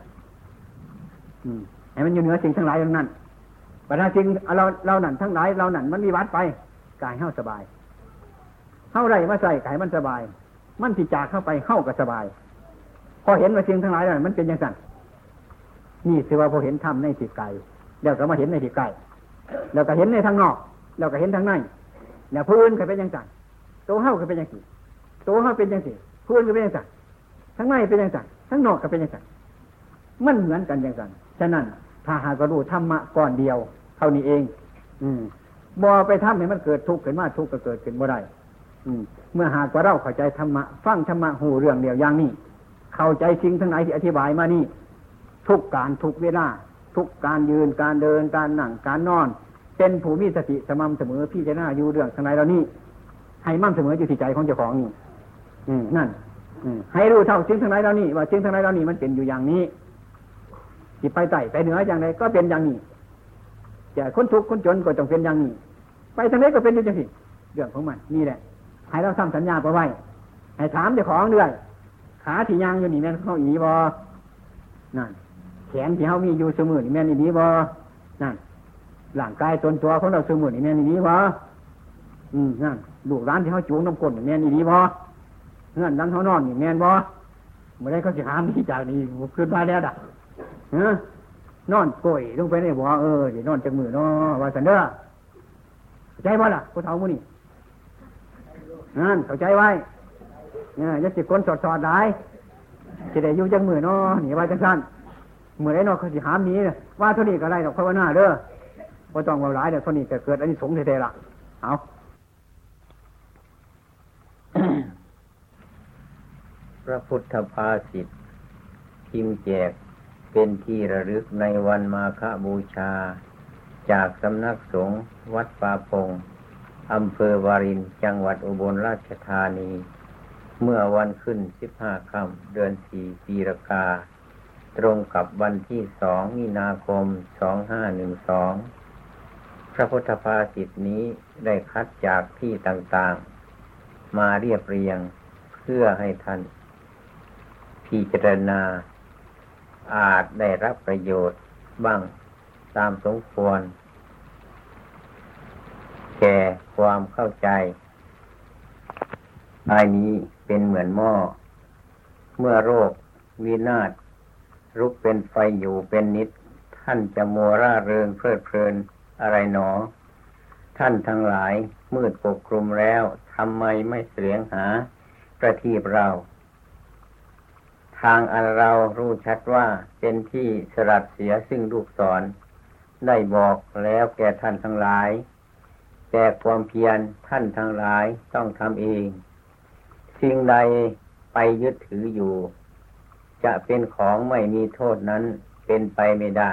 ให้มันอยู่เหนือสิ่งทั้งหลายเหล่านั้นปัญหาสิ่งเราเรานั่นทั้งหลายเรานั่นมันมีวัดไปกายเข้าสบายเข้าไรมาใส่กายมันสบาย มันที่จากเข้าไปเข้าก็สบาย พอเห็นว่าสิ่งทั้งหลายนั้นมันเป็นอย่างนั้นนี่คือว่าพอเห็นธรรมในที่ไกลแล้วก็มาเห็นในที่ใกลแล้วก็เห็นในทางนอกแล้วก็เห็นทางในแล้วพื้นก็เป็นอย่างนั้นตัวเข้าก็เป็นอย่างนี้ตัวเข้าเป็นอย่างนี้ พื้นก็เป็นอย่างนั้นทั้งในเป็นอย่างนั้นทั้งนอกก็เป็นอย่างนั้นมันเหมือนกันอย่างนั้นฉะนั้นถ้าหากรู้ธรรมะก่อนเดียว เท่านี้เอง อืมบอไปทำให้มันเกิดทุกข์ขึ้นมาทุกข์ก็เกิดขึ้นบ่ได้เมื่อหากว่าเราเข้าใจธรรมะฟังธรรมะหูเรื่องเดียวอย่างนี้ เข้าใจสิ่งทั้งหลายที่อธิบายมานี่ ทุกการทุกเวลาทุกการยืนการเดินการนั่งการนอน เป็นผู้มีสติสม่ำเสมอพี่จะน่าอยู่เรื่องทั้งหลายเหล่านี้ ให้มั่นเสมออยู่ที่ใจของเจ้าของนี่ นั่นให้รู้เท่าสิ่งทั้งหลายเหล่านี้ว่าสิ่งทั้งหลายเหล่านี้มันเป็นอยู่อย่างนี้ที่ไปใต้ไปเหนืออย่างไรก็เป็นอย่างนี้จะคนทุกข์คนจนก็ต้องเป็นอย่างนี้ ไปทางไหนก็เป็นอย่างนี้เรื่องของมันนี่แหละให้เราทำสัญญาไปไว้ให้ถามเจ้าของด้วยขาที่ยางอยู่นี่แม่นเขาอีบอนั่นแขนที่เขามีอยู่สมือนี่แม่นอีบอนั่นร่างกายตนตัวของเราสมือนี่แม่นอีบออืมนั่นลูกร้านที่เขาจูงน้ำก้นนี่แม่นอีบอ เงื่อนดังเขานอนนี่แมนบอเมื่อไรเขาจะหามที่จากนี้ขึ้นมาแล้วด่ะนอนโกยลงไปในบ่อเออเดี๋ยวนอนจากมือเนาะว่าสันเด้อใจว่าล่ะผู้เฒ่ามูนี่นั่นเข้าใจไว้เนี่ยยัดจิตคนสอดสอดได้จะได้ยุ่งจากมือเนาะหนีไว้จังสั้นเมื่อไรเนาะเขาสิหามนี้ว่าเท่านี้ก็ไล่ดอกภาวนาเด้อพอต้องว่าหลายเดี๋ยวเท่านี้ก็เกิดอันนี้สงเทๆละเอา พระพุทธภาษิตทิมแจกเป็นที่ระลึกในวันมาฆบูชา จากสำนักสงฆ์วัดป่าพงอำเภอวารินจังหวัดอุบลราชธานี เมื่อวันขึ้นสิบห้าค่ำเดือนสี่ปีรกา ตรงกับวันที่สองมีนาคมสองห้าหนึ่งสองพระพุทธภาษิตนี้ได้คัดจากที่ต่างๆ มาเรียบเรียงเพื่อให้ท่าน พิจารณา อาจได้รับประโยชน์บ้างตามสมควร แก่ความเข้าใจอายนี้เป็นเหมือนหม้อ เมื่อโรควินาศรุกเป็นไฟอยู่เป็นนิด ท่านจะมัวร่าเริงเพลิดเพลินอะไรหนอ ท่านทั้งหลายมืดปกคลุมแล้วทำไมไม่เสียงหา ประทีปเรา ทางอันเรารู้ชัดว่าเป็นที่สลัดเสียซึ่งลูกศร ได้บอกแล้วแก่ท่านทั้งหลาย แต่ความเพียรท่านทั้งหลายต้องทำเอง สิ่งใดไปยึดถืออยู่ จะเป็นของไม่มีโทษนั้นเป็นไปไม่ได้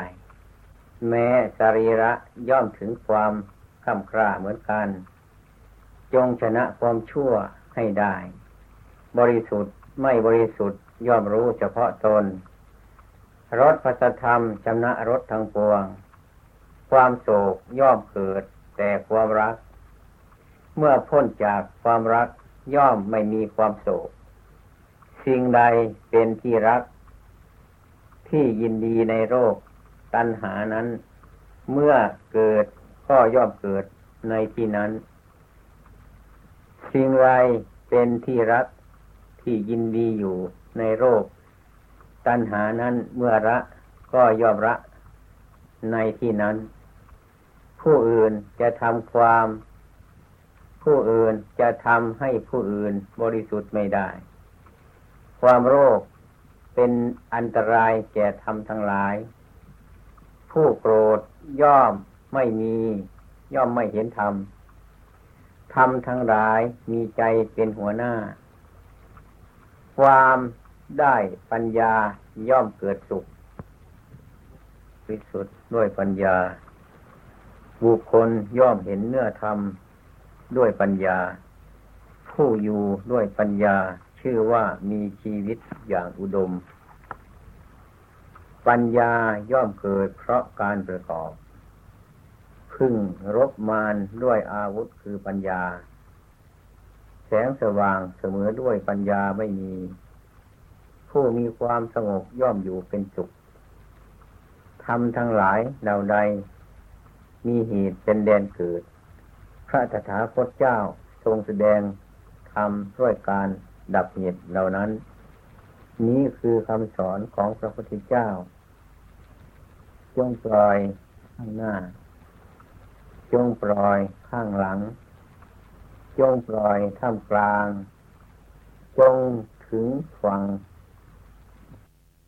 แม้สรีระย่อมถึงความข้ามคร่าเหมือนกัน จงชนะความชั่วให้ได้ บริสุทธิ์ไม่บริสุทธิ์ ย่อมรู้เฉพาะตนรถพัสธรรมชำนะรถทั้งปวง ความโศกย่อมเกิด แต่ความรัก เมื่อพ้นจากความรักย่อมไม่มีความโศก สิ่งใดเป็นที่รัก ที่ยินดีในโรค ตัณหานั้น เมื่อเกิดก็ย่อมเกิดในที่นั้น สิ่งใดเป็นที่รักที่ยินดีอยู่ ในโรค ตัณหานั้นเมื่อละก็ย่อมละในที่นั้น ผู้อื่นจะทำความ ผู้อื่นจะทำให้ผู้อื่นบริสุทธิ์ไม่ได้ ความโรคเป็นอันตรายแก่ธรรมทั้งหลาย ผู้โกรธย่อมไม่มี ย่อมไม่เห็นธรรมธรรมทั้งหลายมีใจเป็นหัวหน้า ความ ได้ปัญญาย่อมเกิดสุขวิสุทธ์ด้วยปัญญา บุคคลย่อมเห็นเนื้อธรรมด้วยปัญญา ผู้อยู่ด้วยปัญญา ชื่อว่ามีชีวิตอย่างอุดม ปัญญาย่อมเกิดเพราะการประกอบ พึ่งรบมารด้วยอาวุธคือปัญญา แสงสว่างเสมอด้วยปัญญาไม่มี ผู้มีความสงบย่อมอยู่เป็นสุขทำทั้งหลายเหล่าใด มีเหตุเป็นแดนเกิด พระตถาคตเจ้าทรงแสดงทำด้วยการดับเหตุเหล่านั้น นี้คือคำสอนของพระพุทธเจ้า จงปล่อยข้างหน้า จงปล่อยข้างหลัง จงปล่อยท่ามกลาง จงถึงฝั่ง